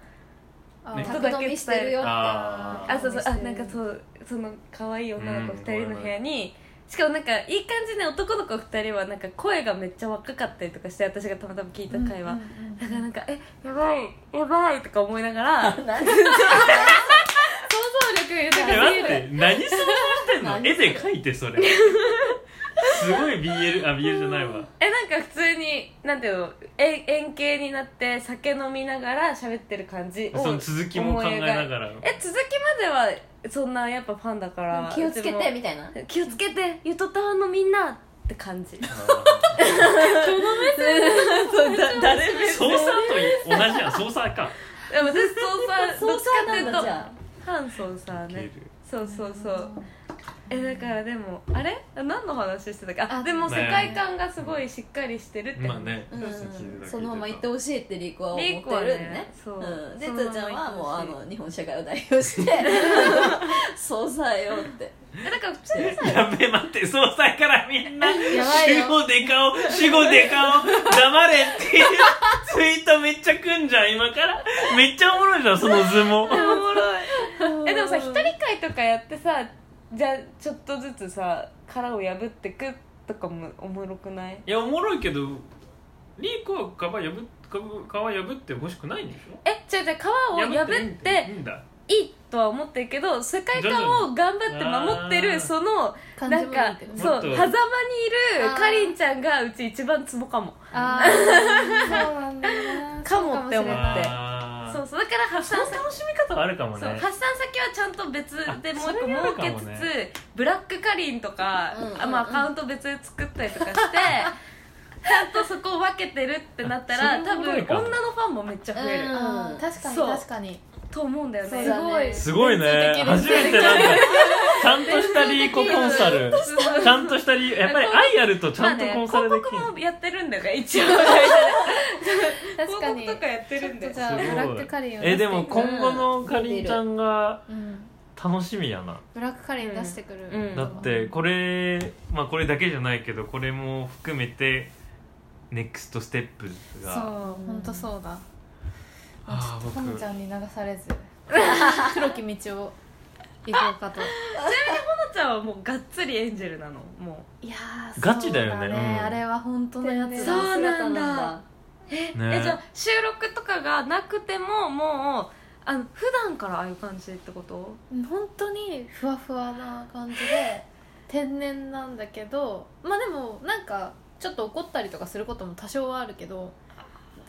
ね。宅飲みしてるよって。ああそうそう。あなんかそうその可愛い女の子2人の部屋に、しかもなんかいい感じで男の子2人はなんか声がめっちゃ若かったりとかして私がたまたま聞いた会話、うんうんうんだからなんか「えやばいやばい」とか思いながら 想像力が豊えかすぎる。待って何想像してんの？絵で描いてそれ すごい BL あ BL じゃないわ。えなんか普通になんていうのえ円形になって酒飲みながら喋ってる感じをその続きも考えながら。え続きまではそんなやっぱファンだから気をつけてでみたいな。も気をつけてゆとたわのみんなって感じ。そうだ誰目操作と同じやん。操作か。でも私操作どっちかっていうとなんだじゃ反操作ね。そうそうそうえだからでもあれ？何の話してたっけ？ああでも世界観がすごいしっかりしてるって。まあね。あ、うん。そのまま行ってほしいってリーコは思ってるんでね。ねそう。うん、でそつーちゃんはもうあの日本社会を代表して そうさよって。えだから普通にさ やべえ待って総裁からみんな主語で顔主語で顔黙れっていうツイートめっちゃくんじゃん今から。めっちゃおもろいじゃんその図もおもろい。えでもさ一人会とかやってさじゃあちょっとずつさ殻を破ってくとかもおもろくない？いやおもろいけどリーコは皮破っ皮破ってほしくないんでしょえ違う違う皮を破っていいとは思ってるけど世界観を頑張って守ってるそのなんかそう狭間にいるかりんちゃんがうち一番ツボかもああそうなんだかもって思ってそうそう。だから発散先楽しみ方あるかもね。発散先はちゃんと別でもう一個設けつつ、ねブラックかりんとか、うんうんうん。あまあ、アカウント別で作ったりとかして ちゃんとそこを分けてるってなったら多分女のファンもめっちゃ増える、うん。確かに確かにと思うんだよね。そうだね。すごい。ね。初めてなんかちゃんとしたリーココンサル。ちゃんとしたリーやっぱり愛あるとちゃんとまあねコンサルできる、広告もやってるんだよね一応。確かに。広告とかやってるんだよじゃあすごい。ブラックカリンをえでも今後のかりんちゃんがうん。楽しみやな。ブラックカリン出してくる、うん。だってこれまあこれだけじゃないけどこれも含めてネクストステップそうが本当そうだあーちょっとほの僕ちゃんに流されず黒き道を行こうかと。ほのちゃんはもうがっつりエンジェルなのもいやーガチだよね。そううん。あれは本当のやつそうだなんだ。だう、ねえじゃあ収録とかがなくてももうあの普段からああいう感じってこと？本当にふわふわな感じで 天然なんだけどまあでもなんかちょっと怒ったりとかすることも多少はあるけど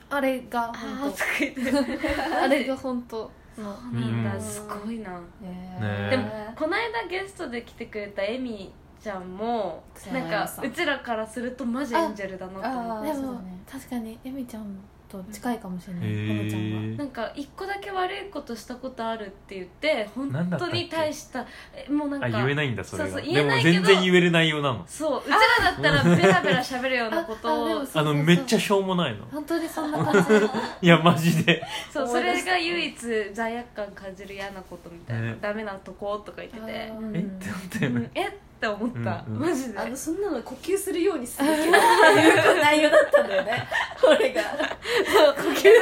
あれが本当。あれが本当。のうんなんだ。すごいな。ねでもこの間ゲストで来てくれたエミちゃんも草なんかうちらからするとマジエンジェルだなと思って。でも、確かにエミちゃんと近いかもしれないへほのちゃんはー。なんか一個だけ悪いことしたことあるって言って本当に大したえもうなんかあ言えないんだそれが。そうそう言でも全然言える内容なの。そううちらだったらベラベラ喋るようなこと。をああでもそうあのめっちゃしょうもないの。本当にそんな感じ。いやマジで。そうそれが唯一罪悪感感じる嫌なことみたいな、ね。ダメなとことか言ってて、え？ってなってうん。え？って思った、うんうん。マジで。あのそんなの呼吸するようにするけどいう内容だったんだよね。俺が。そう呼吸するよ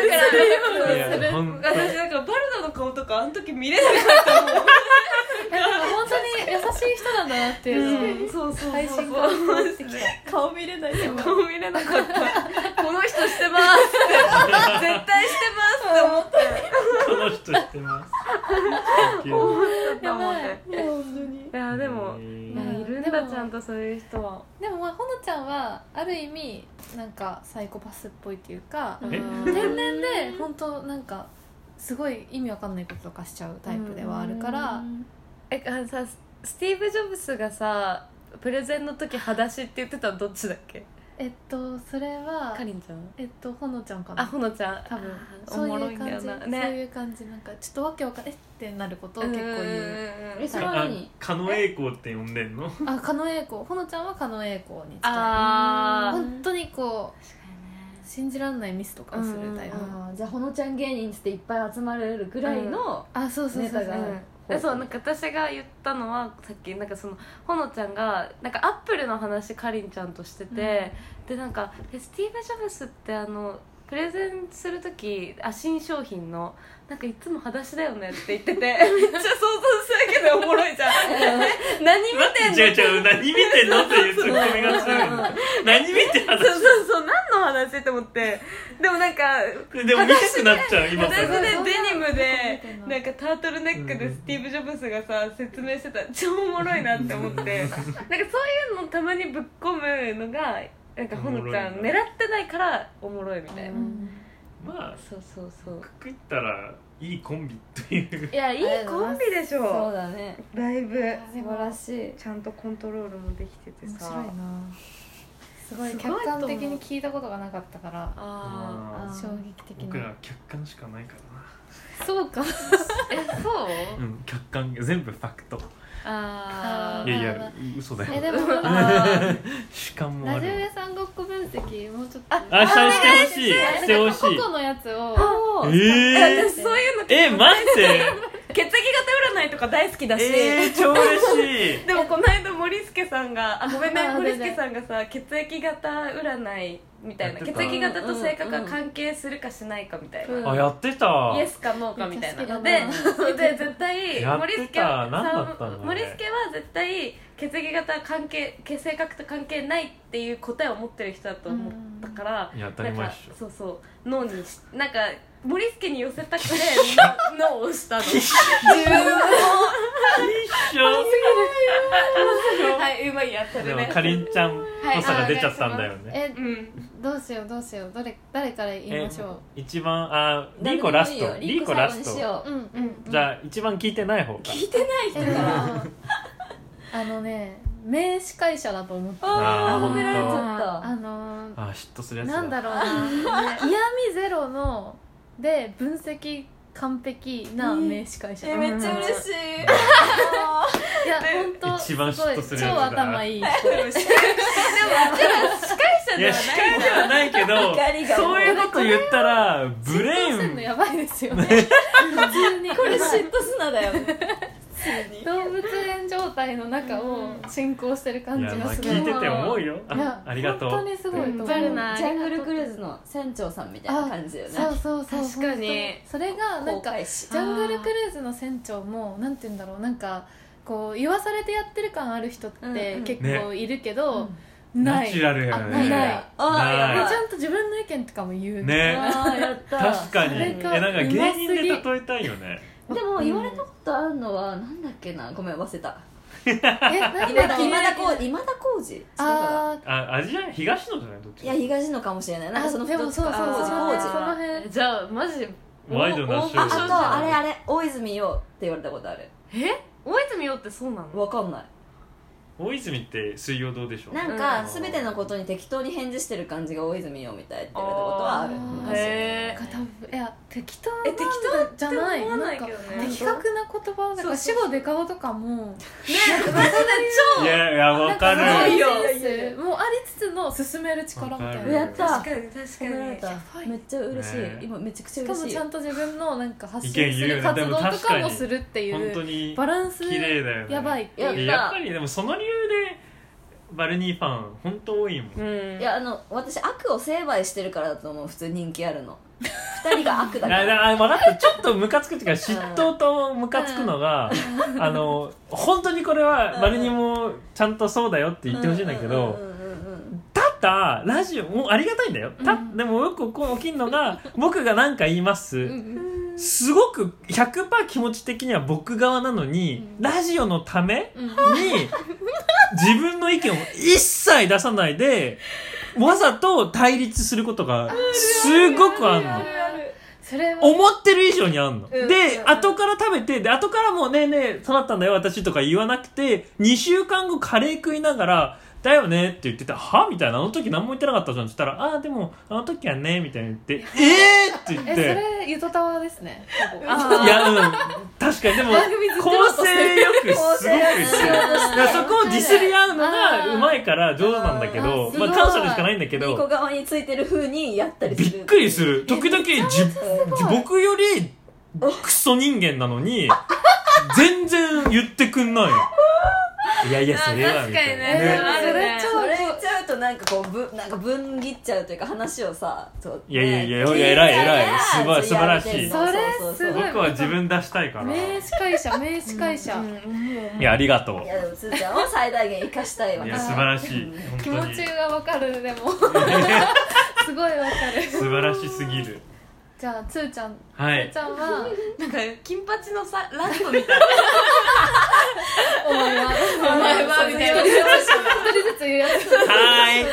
ういにする。私なんかバルダの顔とかあの時見れなかったもん本当に優しい人なんだなっていうのをそうそうそう配信から伝わってきた。顔見れないよ。顔見れなかった。この人してます絶対してますって思ってこの人してます。やばい。いや本当にいやでもへいるんでもだちゃんとそういう人は。でもまあほのちゃんはある意味なんかサイコパスっぽいっていうかえ？天然で本当なんかすごい意味わかんないこととかしちゃうタイプではあるからえあのさスティーブ・ジョブスがさプレゼンの時裸足って言ってたのどっちだっけ？えっとそれはかりんちゃん？えっとほのちゃんかな。あほのちゃん。多分。そうおもろいんいう感じ、だよな。そうねいう感じ。なんかちょっとわけわかんえってなることを結構言う。えそれはあ何？狩野英孝って呼んでんの？あ狩野英孝。ほのちゃんは狩野英孝に近い。あー。本当にこう信じられないミスとかをするタイプ。じゃあほのちゃん芸人っつっていっぱい集まれるぐらいのあそうそうそうそう。ネタが。うんでそう。なんか私が言ったのはさっきなんかそのほのちゃんがなんかアップルの話かりんちゃんとしてて、でなんかえスティーブ・ジョブスってあのプレゼンする時あ新商品のなんかいつも裸足だよねって言ってて。めっちゃ想像するだけでおもろいじゃん。何見てんの？違う違う。何見てんのっていうツッコミがするの何見て話そうそうそう何の話って思って。でもなんかでも見たくなっちゃう今デニムでなんかタートルネックでスティーブ・ジョブスがさ説明してた。超おもろいなって思って。なんかそういうのたまにぶっ込むのがなんかほのちゃん狙ってないからおもろいみたいな、うんまあそうそうそう。くくったらいいコンビという。いやいいコンビでしそうょだね。だいぶ素晴らしい。ちゃんとコントロールもできててさ。面白いな。すごい客観的に聞いたことがなかったから。ああー。衝撃的僕らな客観しかないからそうか。ー えそう？なうん客観全部ファクトあー。いやいや嘘だよ。えでも 主観もあラジオる屋さんごっこ分析もうちょっと。あしたしてほしい。してほしい。個々のやつを。おーえー。私そういうのえ待って血液型占いとか大好きだし、えー、超嬉しい。でもこの間森助さんがあごめんね。あ森助さんがさ血液型占いみたいな血液型と性格が関係するかしないかみたいな、うん。あやってた。イエスかノーかみたいな。でで絶対森助は何だったのさ森助は絶対血液型関係性格と関係ないっていう答えを持ってる人だと思ったから、いや当たり前そうそう脳にしなんか森助に寄せたくて 脳脳を押したの。一緒 はい、うまいやそでれね。もかりんちゃんっぽさが出ちゃったんだよね。えうん。どうしようどうしよう。どれ誰から言いましょ一番あリーコラスト。リーコラスト。う。うんうんじゃあ一番聞いてない方か。聞いてない人から あのね名司会者だと思ってあー褒められちゃあっのーあ嫉妬するやつだ。なんだろうな、ね嫌味ゼロので分析完璧な名司会者たえめっちゃ嬉しい。いや本当一番嫉妬するやつだ超頭いい人。い。や司会ではないけど怒りが。もうそういうこと言ったらブレインやばいですよね。普通に。これ嫉妬すなだよ。ね動物園状態の中を進行してる感じい。やまあがすごい聞いてて思うよ。いやあありがとう。本当にすごいと思う。ジャングルクルーズの船長さんみたいな感じだよね。そうそうそう確かに。それがなんかジャングルクルーズの船長もなんて言うんだろう。なんかこう言わされてやってる感ある人ってうんうん。結構いるけど、ナない。チュラルやあねない。ちゃんと自分の意見とかも言うね。あーやった確かに。えなんか芸人で例えたいよねでも言われたことあるのはなんだっけな？ごめん忘れた。えなん今だ田今田耕司今田耕司違うかなあーあ味は東野じゃない？どっち？いや東野かもしれない。なんかそのあでもそうそうそうその辺じゃあマジでワイドなショーああとあれあれ大泉洋って言われたことある。え？大泉洋ってそうなの？わかんない大泉って水曜どうでしょう？なんか全てのことに適当に返事してる感じが大泉洋みたいって言われたことはある。へが多分いや適当え適当じゃない？って思わない？んか。けどね的確な言葉だから死後デカオとかも。ねマジで超。いやいやわかる。もうありつつの進める力みたいな。やった。確かに確かに。めっちゃ嬉しい。ね。今めちゃくちゃしか嬉しいもちゃんと自分のなんか発意信する活動とかもするってい本当うにバランス綺麗だよね。やばい。っていうやっぱりでもその理由でバルニーファン本当多いもん。うん。いやあの私悪を成敗してるからだと思う普通人気あるの。二人が悪だかあらあ分かった。ちょっとムカつくっていうか嫉妬とムカつくのがあの本当にこれはバルニーもちゃんとそうだよって言ってほしいんだけどうんうんうんうんただラジオもうありがたいんだよ。たでもよくこう起きるのが 僕が何か言います。すごく100%気持ち的には僕側なのにラジオのために自分の意見を一切出さないでわざと対立することがすごくあんの。思ってる以上にあんの。うん。で、うん後から食べて、で、後からもうねえねえ、そうなったんだよ、私とか言わなくて、2週間後カレー食いながら、だよねって言ってた。は？みたいな。あの時何も言ってなかったじゃん。って言ったらああでもあの時はねみたいに言って えー！って言っえそてれゆとたわですね。いやうん。確かにでも 構成よくすごくしてる構成よくしようとしてるだからそこをディスり合うのあがーうまいから上手なんだけどまあ感謝でしかないんだけニコど側についてる風にやったりするびっくりする。時々じうん僕よりクソ人間なのに全然言ってくんないいやいやそれはみたいな。確かにね。ね。それ言っちゃうとなんかこうぶなんか分切っちゃうというか話をさそういやいやいやねいや偉い偉い。聞たら素晴素晴らしい。それすごい。僕は自分出したいから。名司会者名司会者、いやありがとう。いやでもつーちゃんを最大限生かしたいわけいや素晴らしい。本気当に。持ちがわかるでも。すごいわかる。素晴らしすぎるじゃあつーちゃんはい。つーちゃんはなんか金八のさラストみたいお前は。お前は。みたいな一人ずつ言うやつは。ーい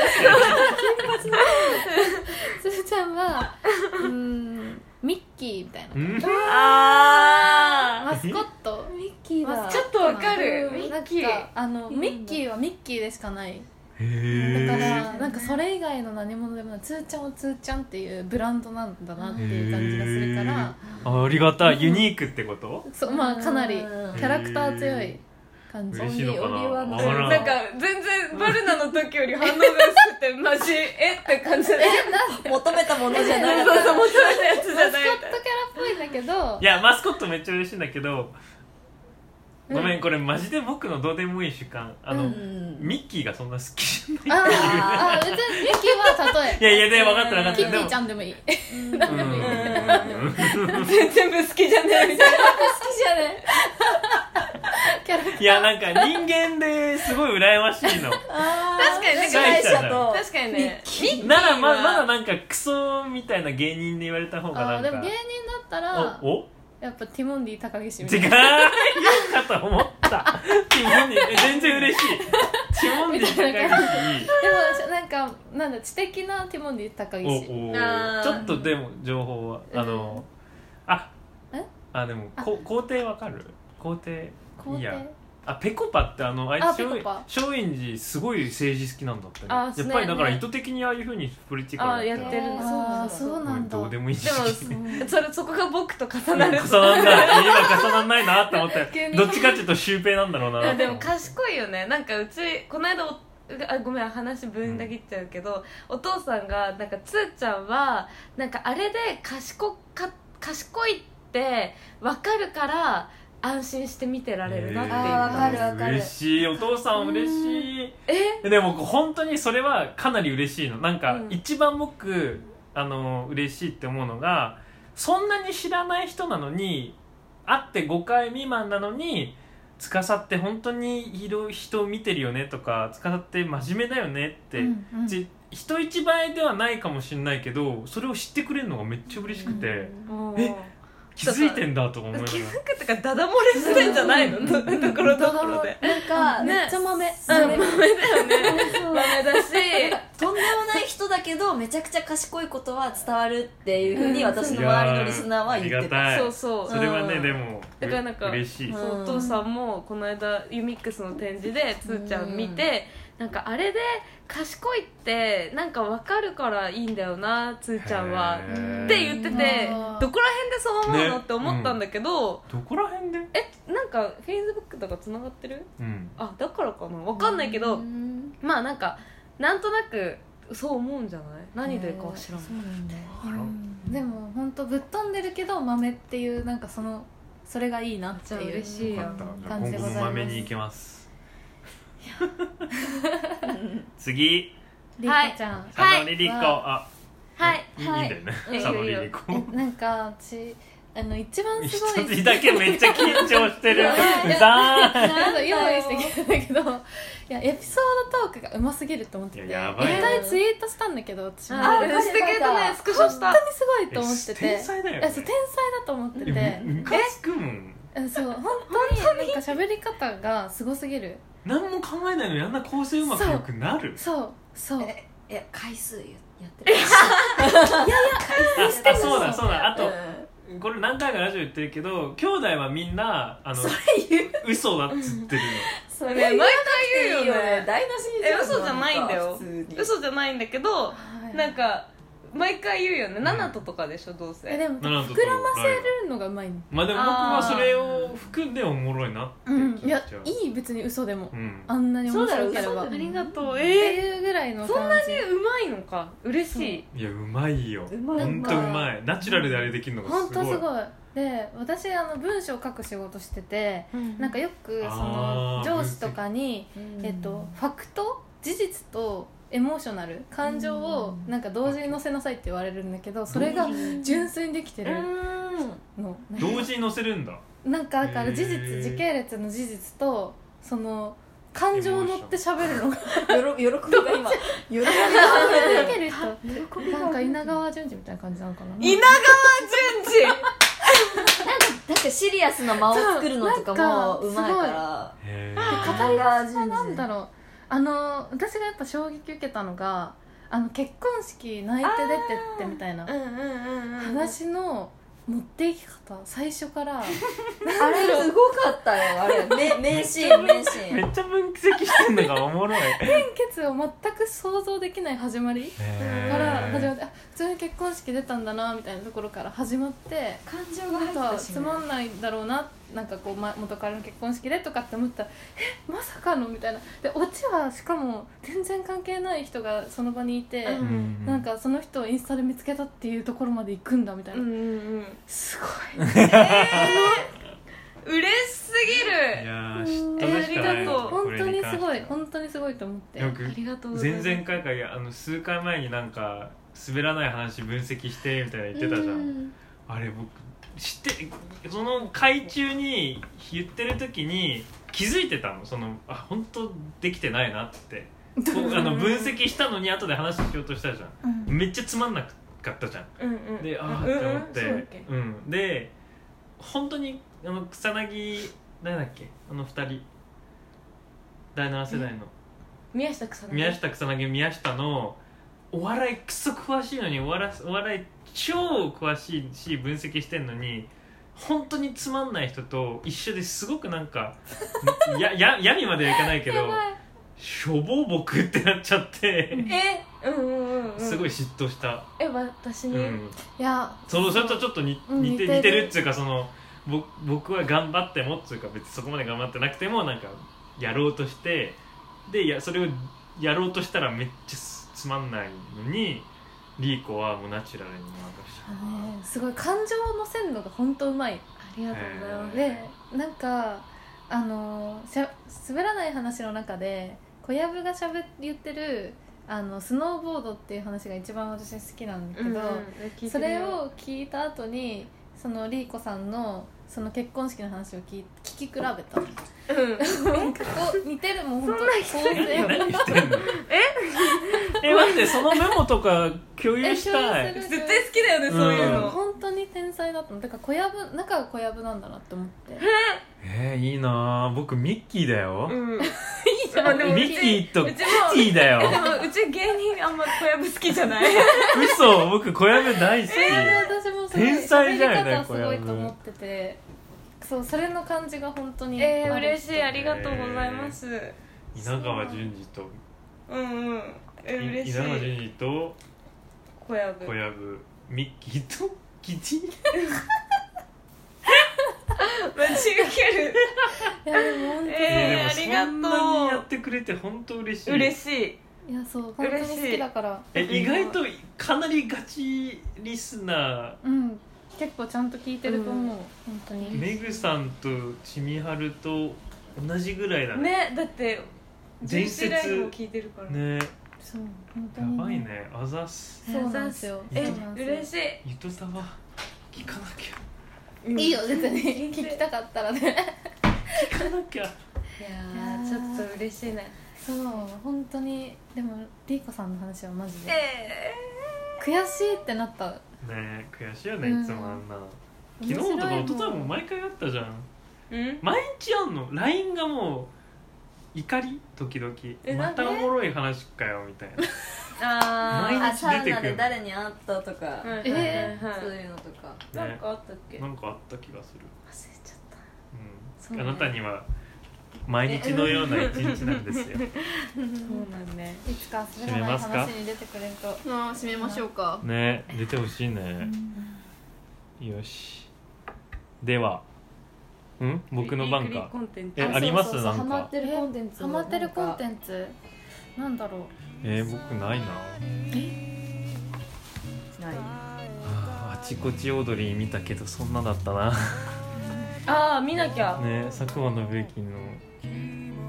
つーちゃんは。うーんミッキーみたいなうんあマスコットミッキーだちょっとわかるうんミッキーあのうんミッキーは。ミッキーでしかないだからなんかそれ以外の何者でもないつーちゃんはつーちゃんっていうブランドなんだなっていう感じがするから。あありがたい。ユニークってこと？そうまあかなりキうん。ャラクター強い感じ。嬉しいのかな？なんか全然バルナの時より反応が薄くてマジ えって感じで。求めたものじゃない。そうそう求めたやつじマスコットキャラっぽいんだけど。いやマスコットめっちゃ嬉しいんだけどごめんこれマジで僕のどうでもいい主観。あの、うんミッキーがそんな好きじゃないあーあー別にミッキーは例えいやいやで分かった分かった。キティちゃゃんでもいい。うん全部好きじゃねえみたいな。好きじゃねキャラいやなんか人間ですごい羨ましいの。確確かにね司会者と。確かにね。ならまはまだなんかクソみたいな芸人で言われた方がなんか。あーでも芸人だったらおお？やっぱティモンディ高岸み違うたいな。かと思った。ティモンディえ全然嬉しい。ティモンディ高みたいな岸でもなんかなんだ知的なティモンディ高岸。おおあー。ちょっとでも情報はあのあえ？あでもこ皇帝わかる？皇帝皇帝いいやあペコパってあのあいあつ松ペコパ。松陰寺すごい政治好きなんだって。ねあやっぱりだからね意図的にああいうふうにポリティカルあやってる。あーそうなんだ。どうでもいいしでもそれそこが僕と重なる。重なんない。今重なんないなって思って。どっちかっていうとシュウペイなんだろうな。でも賢いよね。なんかうちこの間おあごめん話分だけっちゃうけど、お父さんがなんかつーちゃんはなんかあれで賢か賢いって分かるから安心して見てられるなっていう。あーわかるわかる。嬉しい。お父さん嬉しい。え？でも本当にそれはかなり嬉しいの。なんかうん。一番僕あの嬉しいって思うのがそんなに知らない人なのに会って5回未満なのに司って本当にいろ人を見てるよねとか司って真面目だよねって、うんうん。ち人一倍ではないかもしれないけどそれを知ってくれるのがめっちゃ嬉しくて、もうえ？気づいてんだとか思いながら。気づくってかダダ漏れしてんじゃないの？とところどころで。なんかね。めっちゃ豆。うん。豆。だよね。そう。豆だし。とんでもない人だけどめちゃくちゃ賢いことは伝わるっていうふうに私の周りのリスナーは言ってた。いやーありがたい。そうそう。それはね、うんでもだからなんか嬉しい、う。ん。そうお父さんもこの間ユミックスの展示でつーちゃん見て、なんかあれで賢いってなんか分かるからいいんだよなつーちゃんは。って言っててどこら辺でそう思うの、ねって思ったんだけど、どこら辺で？えなんかフェイスブックとかつながってる？うん。あだからかな？分かんないけど、うん。まあなんかなんとなくそう思うんじゃない？何でかは知らんだようん。でも本当ぶっ飛んでるけど豆っていうなんかそのそれがいいなってじゃあいう嬉しい感じでございます。豆に行けます次。りーこちゃん、佐野リリコ。はあ。はいいいいいんだよね。はい。佐野リリコ。えなんか私あの一番すごい一人だけめっちゃ緊張してる。いやざーなんか用意してきたんだけど。いやエピソードトークがうますぎると思ってて。いややばい一回ツイートしたんだけど私も。ああーしてくれたねスクショした。本当にすごいと思ってて。天才だよね。いやそう天才だと思ってて。えむむかつくも。んえそう本当になんか喋り方がすごすぎる何も考えないのにあんな構成うまくよくなる？そうそうえいや回数やってる ああそうだそうだ。あとこれ何回かラジオ言ってるけど兄弟はみんなあのそれ言う。嘘だっつってるそれ毎回言うよね。台無しにえ嘘じゃないんだよ。嘘じゃないんだけどなんか毎回言うよね。ん。ナナトとかでしょどうせ。えでも膨らませるのがうまいの？まあでも僕はそれを含んでおもろいなってうんいや聞いちゃう。いい別に嘘でも。うん。あんなに面白ければ。そうだよ嘘ありがとうってえいうぐらいのー、そんなにうまいのか？嬉しい。いやうまいよ。うまい。ほんとうまい。ナチュラルであれできるのが本すごい。当すごい。で私あの文章を書く仕事しててなんかよくその上司とかに、えっと、ファクト？事実とエモーショナル感情をなんか同時に載せなさいって言われるんだけどそれが純粋にできてるの。同時に載せるんだ。なんかだから事実時系列の事実とその感情を乗って喋るのが 喜びが今。喜びが書ける人なんか稲川淳二みたいな感じなのかな。稲川淳だってシリアスな間を作るのとかもうまいから。へ語りがなんだろうあの私がやっぱ衝撃受けたのがあの結婚式泣いて出てってみたいな話の持っていき方最初から。あれすごかったよあれ。名名シーン名シーン。めっちゃ分析してんのがおもろい。決を全く想像できない始まりから始まってあ普通に結婚式出たんだなみたいなところから始まって感情が入ったしつまんないだろうななんかこうま元彼の結婚式でとかって思ったらえまさかのみたいな。でオチはしかも全然関係ない人がその場にいて、うんなんかその人をインスタで見つけたっていうところまで行くんだみたいな、うんうんうん。すごい。嬉しすぎいるやー知ったるしかないえーありがとう本当にすごい。こ本当にすごいと思って。ありがとうございます。前々回かいやあの数回前になんか滑らない話分析してみたいな言ってたじゃん。あれ僕知ってその回中に言ってる時に気づいてたの。そのあ本当できてないなって。こうあの分析したのに後で話しようとしたじゃん。うん。めっちゃつまんなかったじゃん。うんうん。でああって思って、うんうんそうん。で本当にあの草薙誰だっけ？あの二人。第7世代の。宮下草薙。宮下草薙宮下のお笑いクソ詳しいのにお笑いお笑い超詳しいし分析してんのに本当につまんない人と一緒ですごくなんかやや闇まではいかないけどしょぼぼくってなっちゃってえうんうんうんうん。すごい嫉妬した、え私に、うん、いやそのそれとちょっと似うん似て似てるっつうかそのぼ僕は頑張ってもっつうか別にそこまで頑張ってなくてもなんかやろうとしてでやそれをやろうとしたらめっちゃつつまんないのにリーコはもうナチュラルに回しあのねすごい感情を乗せるのが本当うまい。ありがとうございます、でなんかあのしゃ滑らない話の中で小籔がしゃべ言ってるあのスノーボードっていう話が一番私好きなんだけど、うんそれを聞いた後にそのリーコさんのその結婚式の話を聞い聞き比べたうん。こう似てるもん。本当そんな人いるた構成何してんのえ？え待ってそのメモとか共有したい。え共有する。絶対好きだよね、そういうの、本当に天才だった。のだから小籔中が小籔なんだなって思って。え？ー、いいな。あ僕ミッキーだよ、うん、いいじゃん。でもうミッキーとうちキテもィだよ。でもうち芸人あんま小籔好きじゃない。嘘僕小籔大好き、私もすごい天才じゃんね喋り方すごいと思っててそうそれの感じが本当にえー、嬉しいありがとうございます、稲川淳二とうんうん。えい嬉しい。稲川淳二と小籔。小籔。ミッキーと キティ待ち受ける。いやでも本当に、えーありがとう。そんなにやってくれて本当嬉しい。嬉しい。いやそう本当に好きだから。え意外とかなりガチリスナうん結構ちゃんと聞いてると思う、本当ーに。メグさんとちみはると同じぐらいだね。ねだって伝説ライフも聞いてるから。ね。そう本当やにばいね。あざす。そうなんですよ。え嬉しい。ゆとたわ聞かなきゃ。いいよ別に聞きたかったらね。聞かなきゃ。いやーちょっと嬉しいね。そう本当に。でもリーコさんの話はマジで。え悔しいってなったね悔しいよねうん。いつもあんな。昨日とか一昨日も毎回あったじゃん。ー、うん？毎日あんの？LINE がもう怒り？時々。えまたおもろい話かよみたいな。あ毎あサウ日出てくる。ナで？誰に会ったとか、えはいはい。そういうのとか。なんかあったっけ？なんかあった気がする、忘れちゃった。うん、そうね。あなたには毎日のような一日なんですよ。そうなんね。いつかそれらない話に出てくれると。あ締めましょうか。ね出てほしいね、よし。ではん？僕の番か。コンテンツ。えあります？なんか。ハマってるコンテンツ。ハマってるコンンテンツ。なんだろう。えー、僕ないな。ツない。あちこちオードリー見たけどそんなだったなああ見なきゃ。ね佐久間信之の。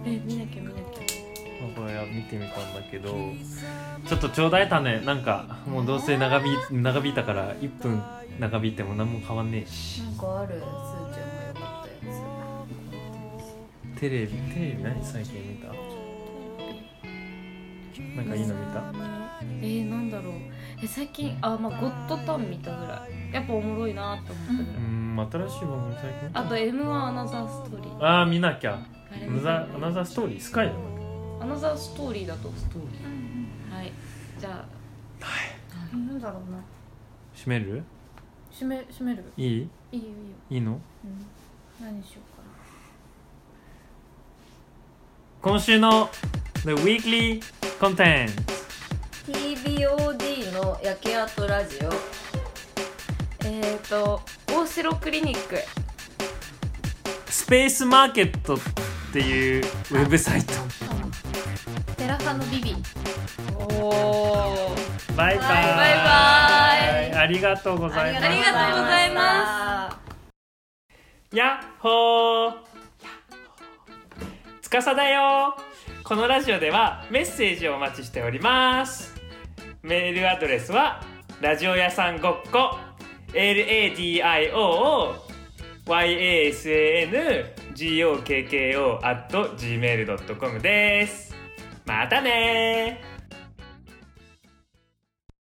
え見なきゃ見なきゃ。これ見てみたんだけどちょっとちょうだい種。なんかもうどうせ長引長引いたから1分長引いても何も変わんねえし。なんかある。すーちゃんもよかったやテレビテレビ何最近見た？なんかいいの見た？えー、なんだろうえ最近あまあゴッドタン見たぐらい。やっぱおもろいなって思ったぐらい、うーん新しい番組最近あと m 1アナザーストーリーああ見なきゃ。あれアナザーアナザーストーリースカイじゃな。いアナザーストーリーだと。ストーリーはい。じゃあ。なんだろうな。閉める？閉め閉める？いい？いいよいいよ、いいの？うん、何しようかな。今週の The Weekly Content TBOD の焼け跡ラジオ。えっ、ー、と大城クリニック。スペースマーケットっていうウェブサイト。テラハのビビ。おおバイバイ。バイバイ。ありがとうございます。ありがとうございまやっほー。つかさだよ。このラジオではメッセージをお待ちしておりますメールアドレスはラジオ屋さんごっこ LADIOOYASANGOKKO.gmail.com ですまたねー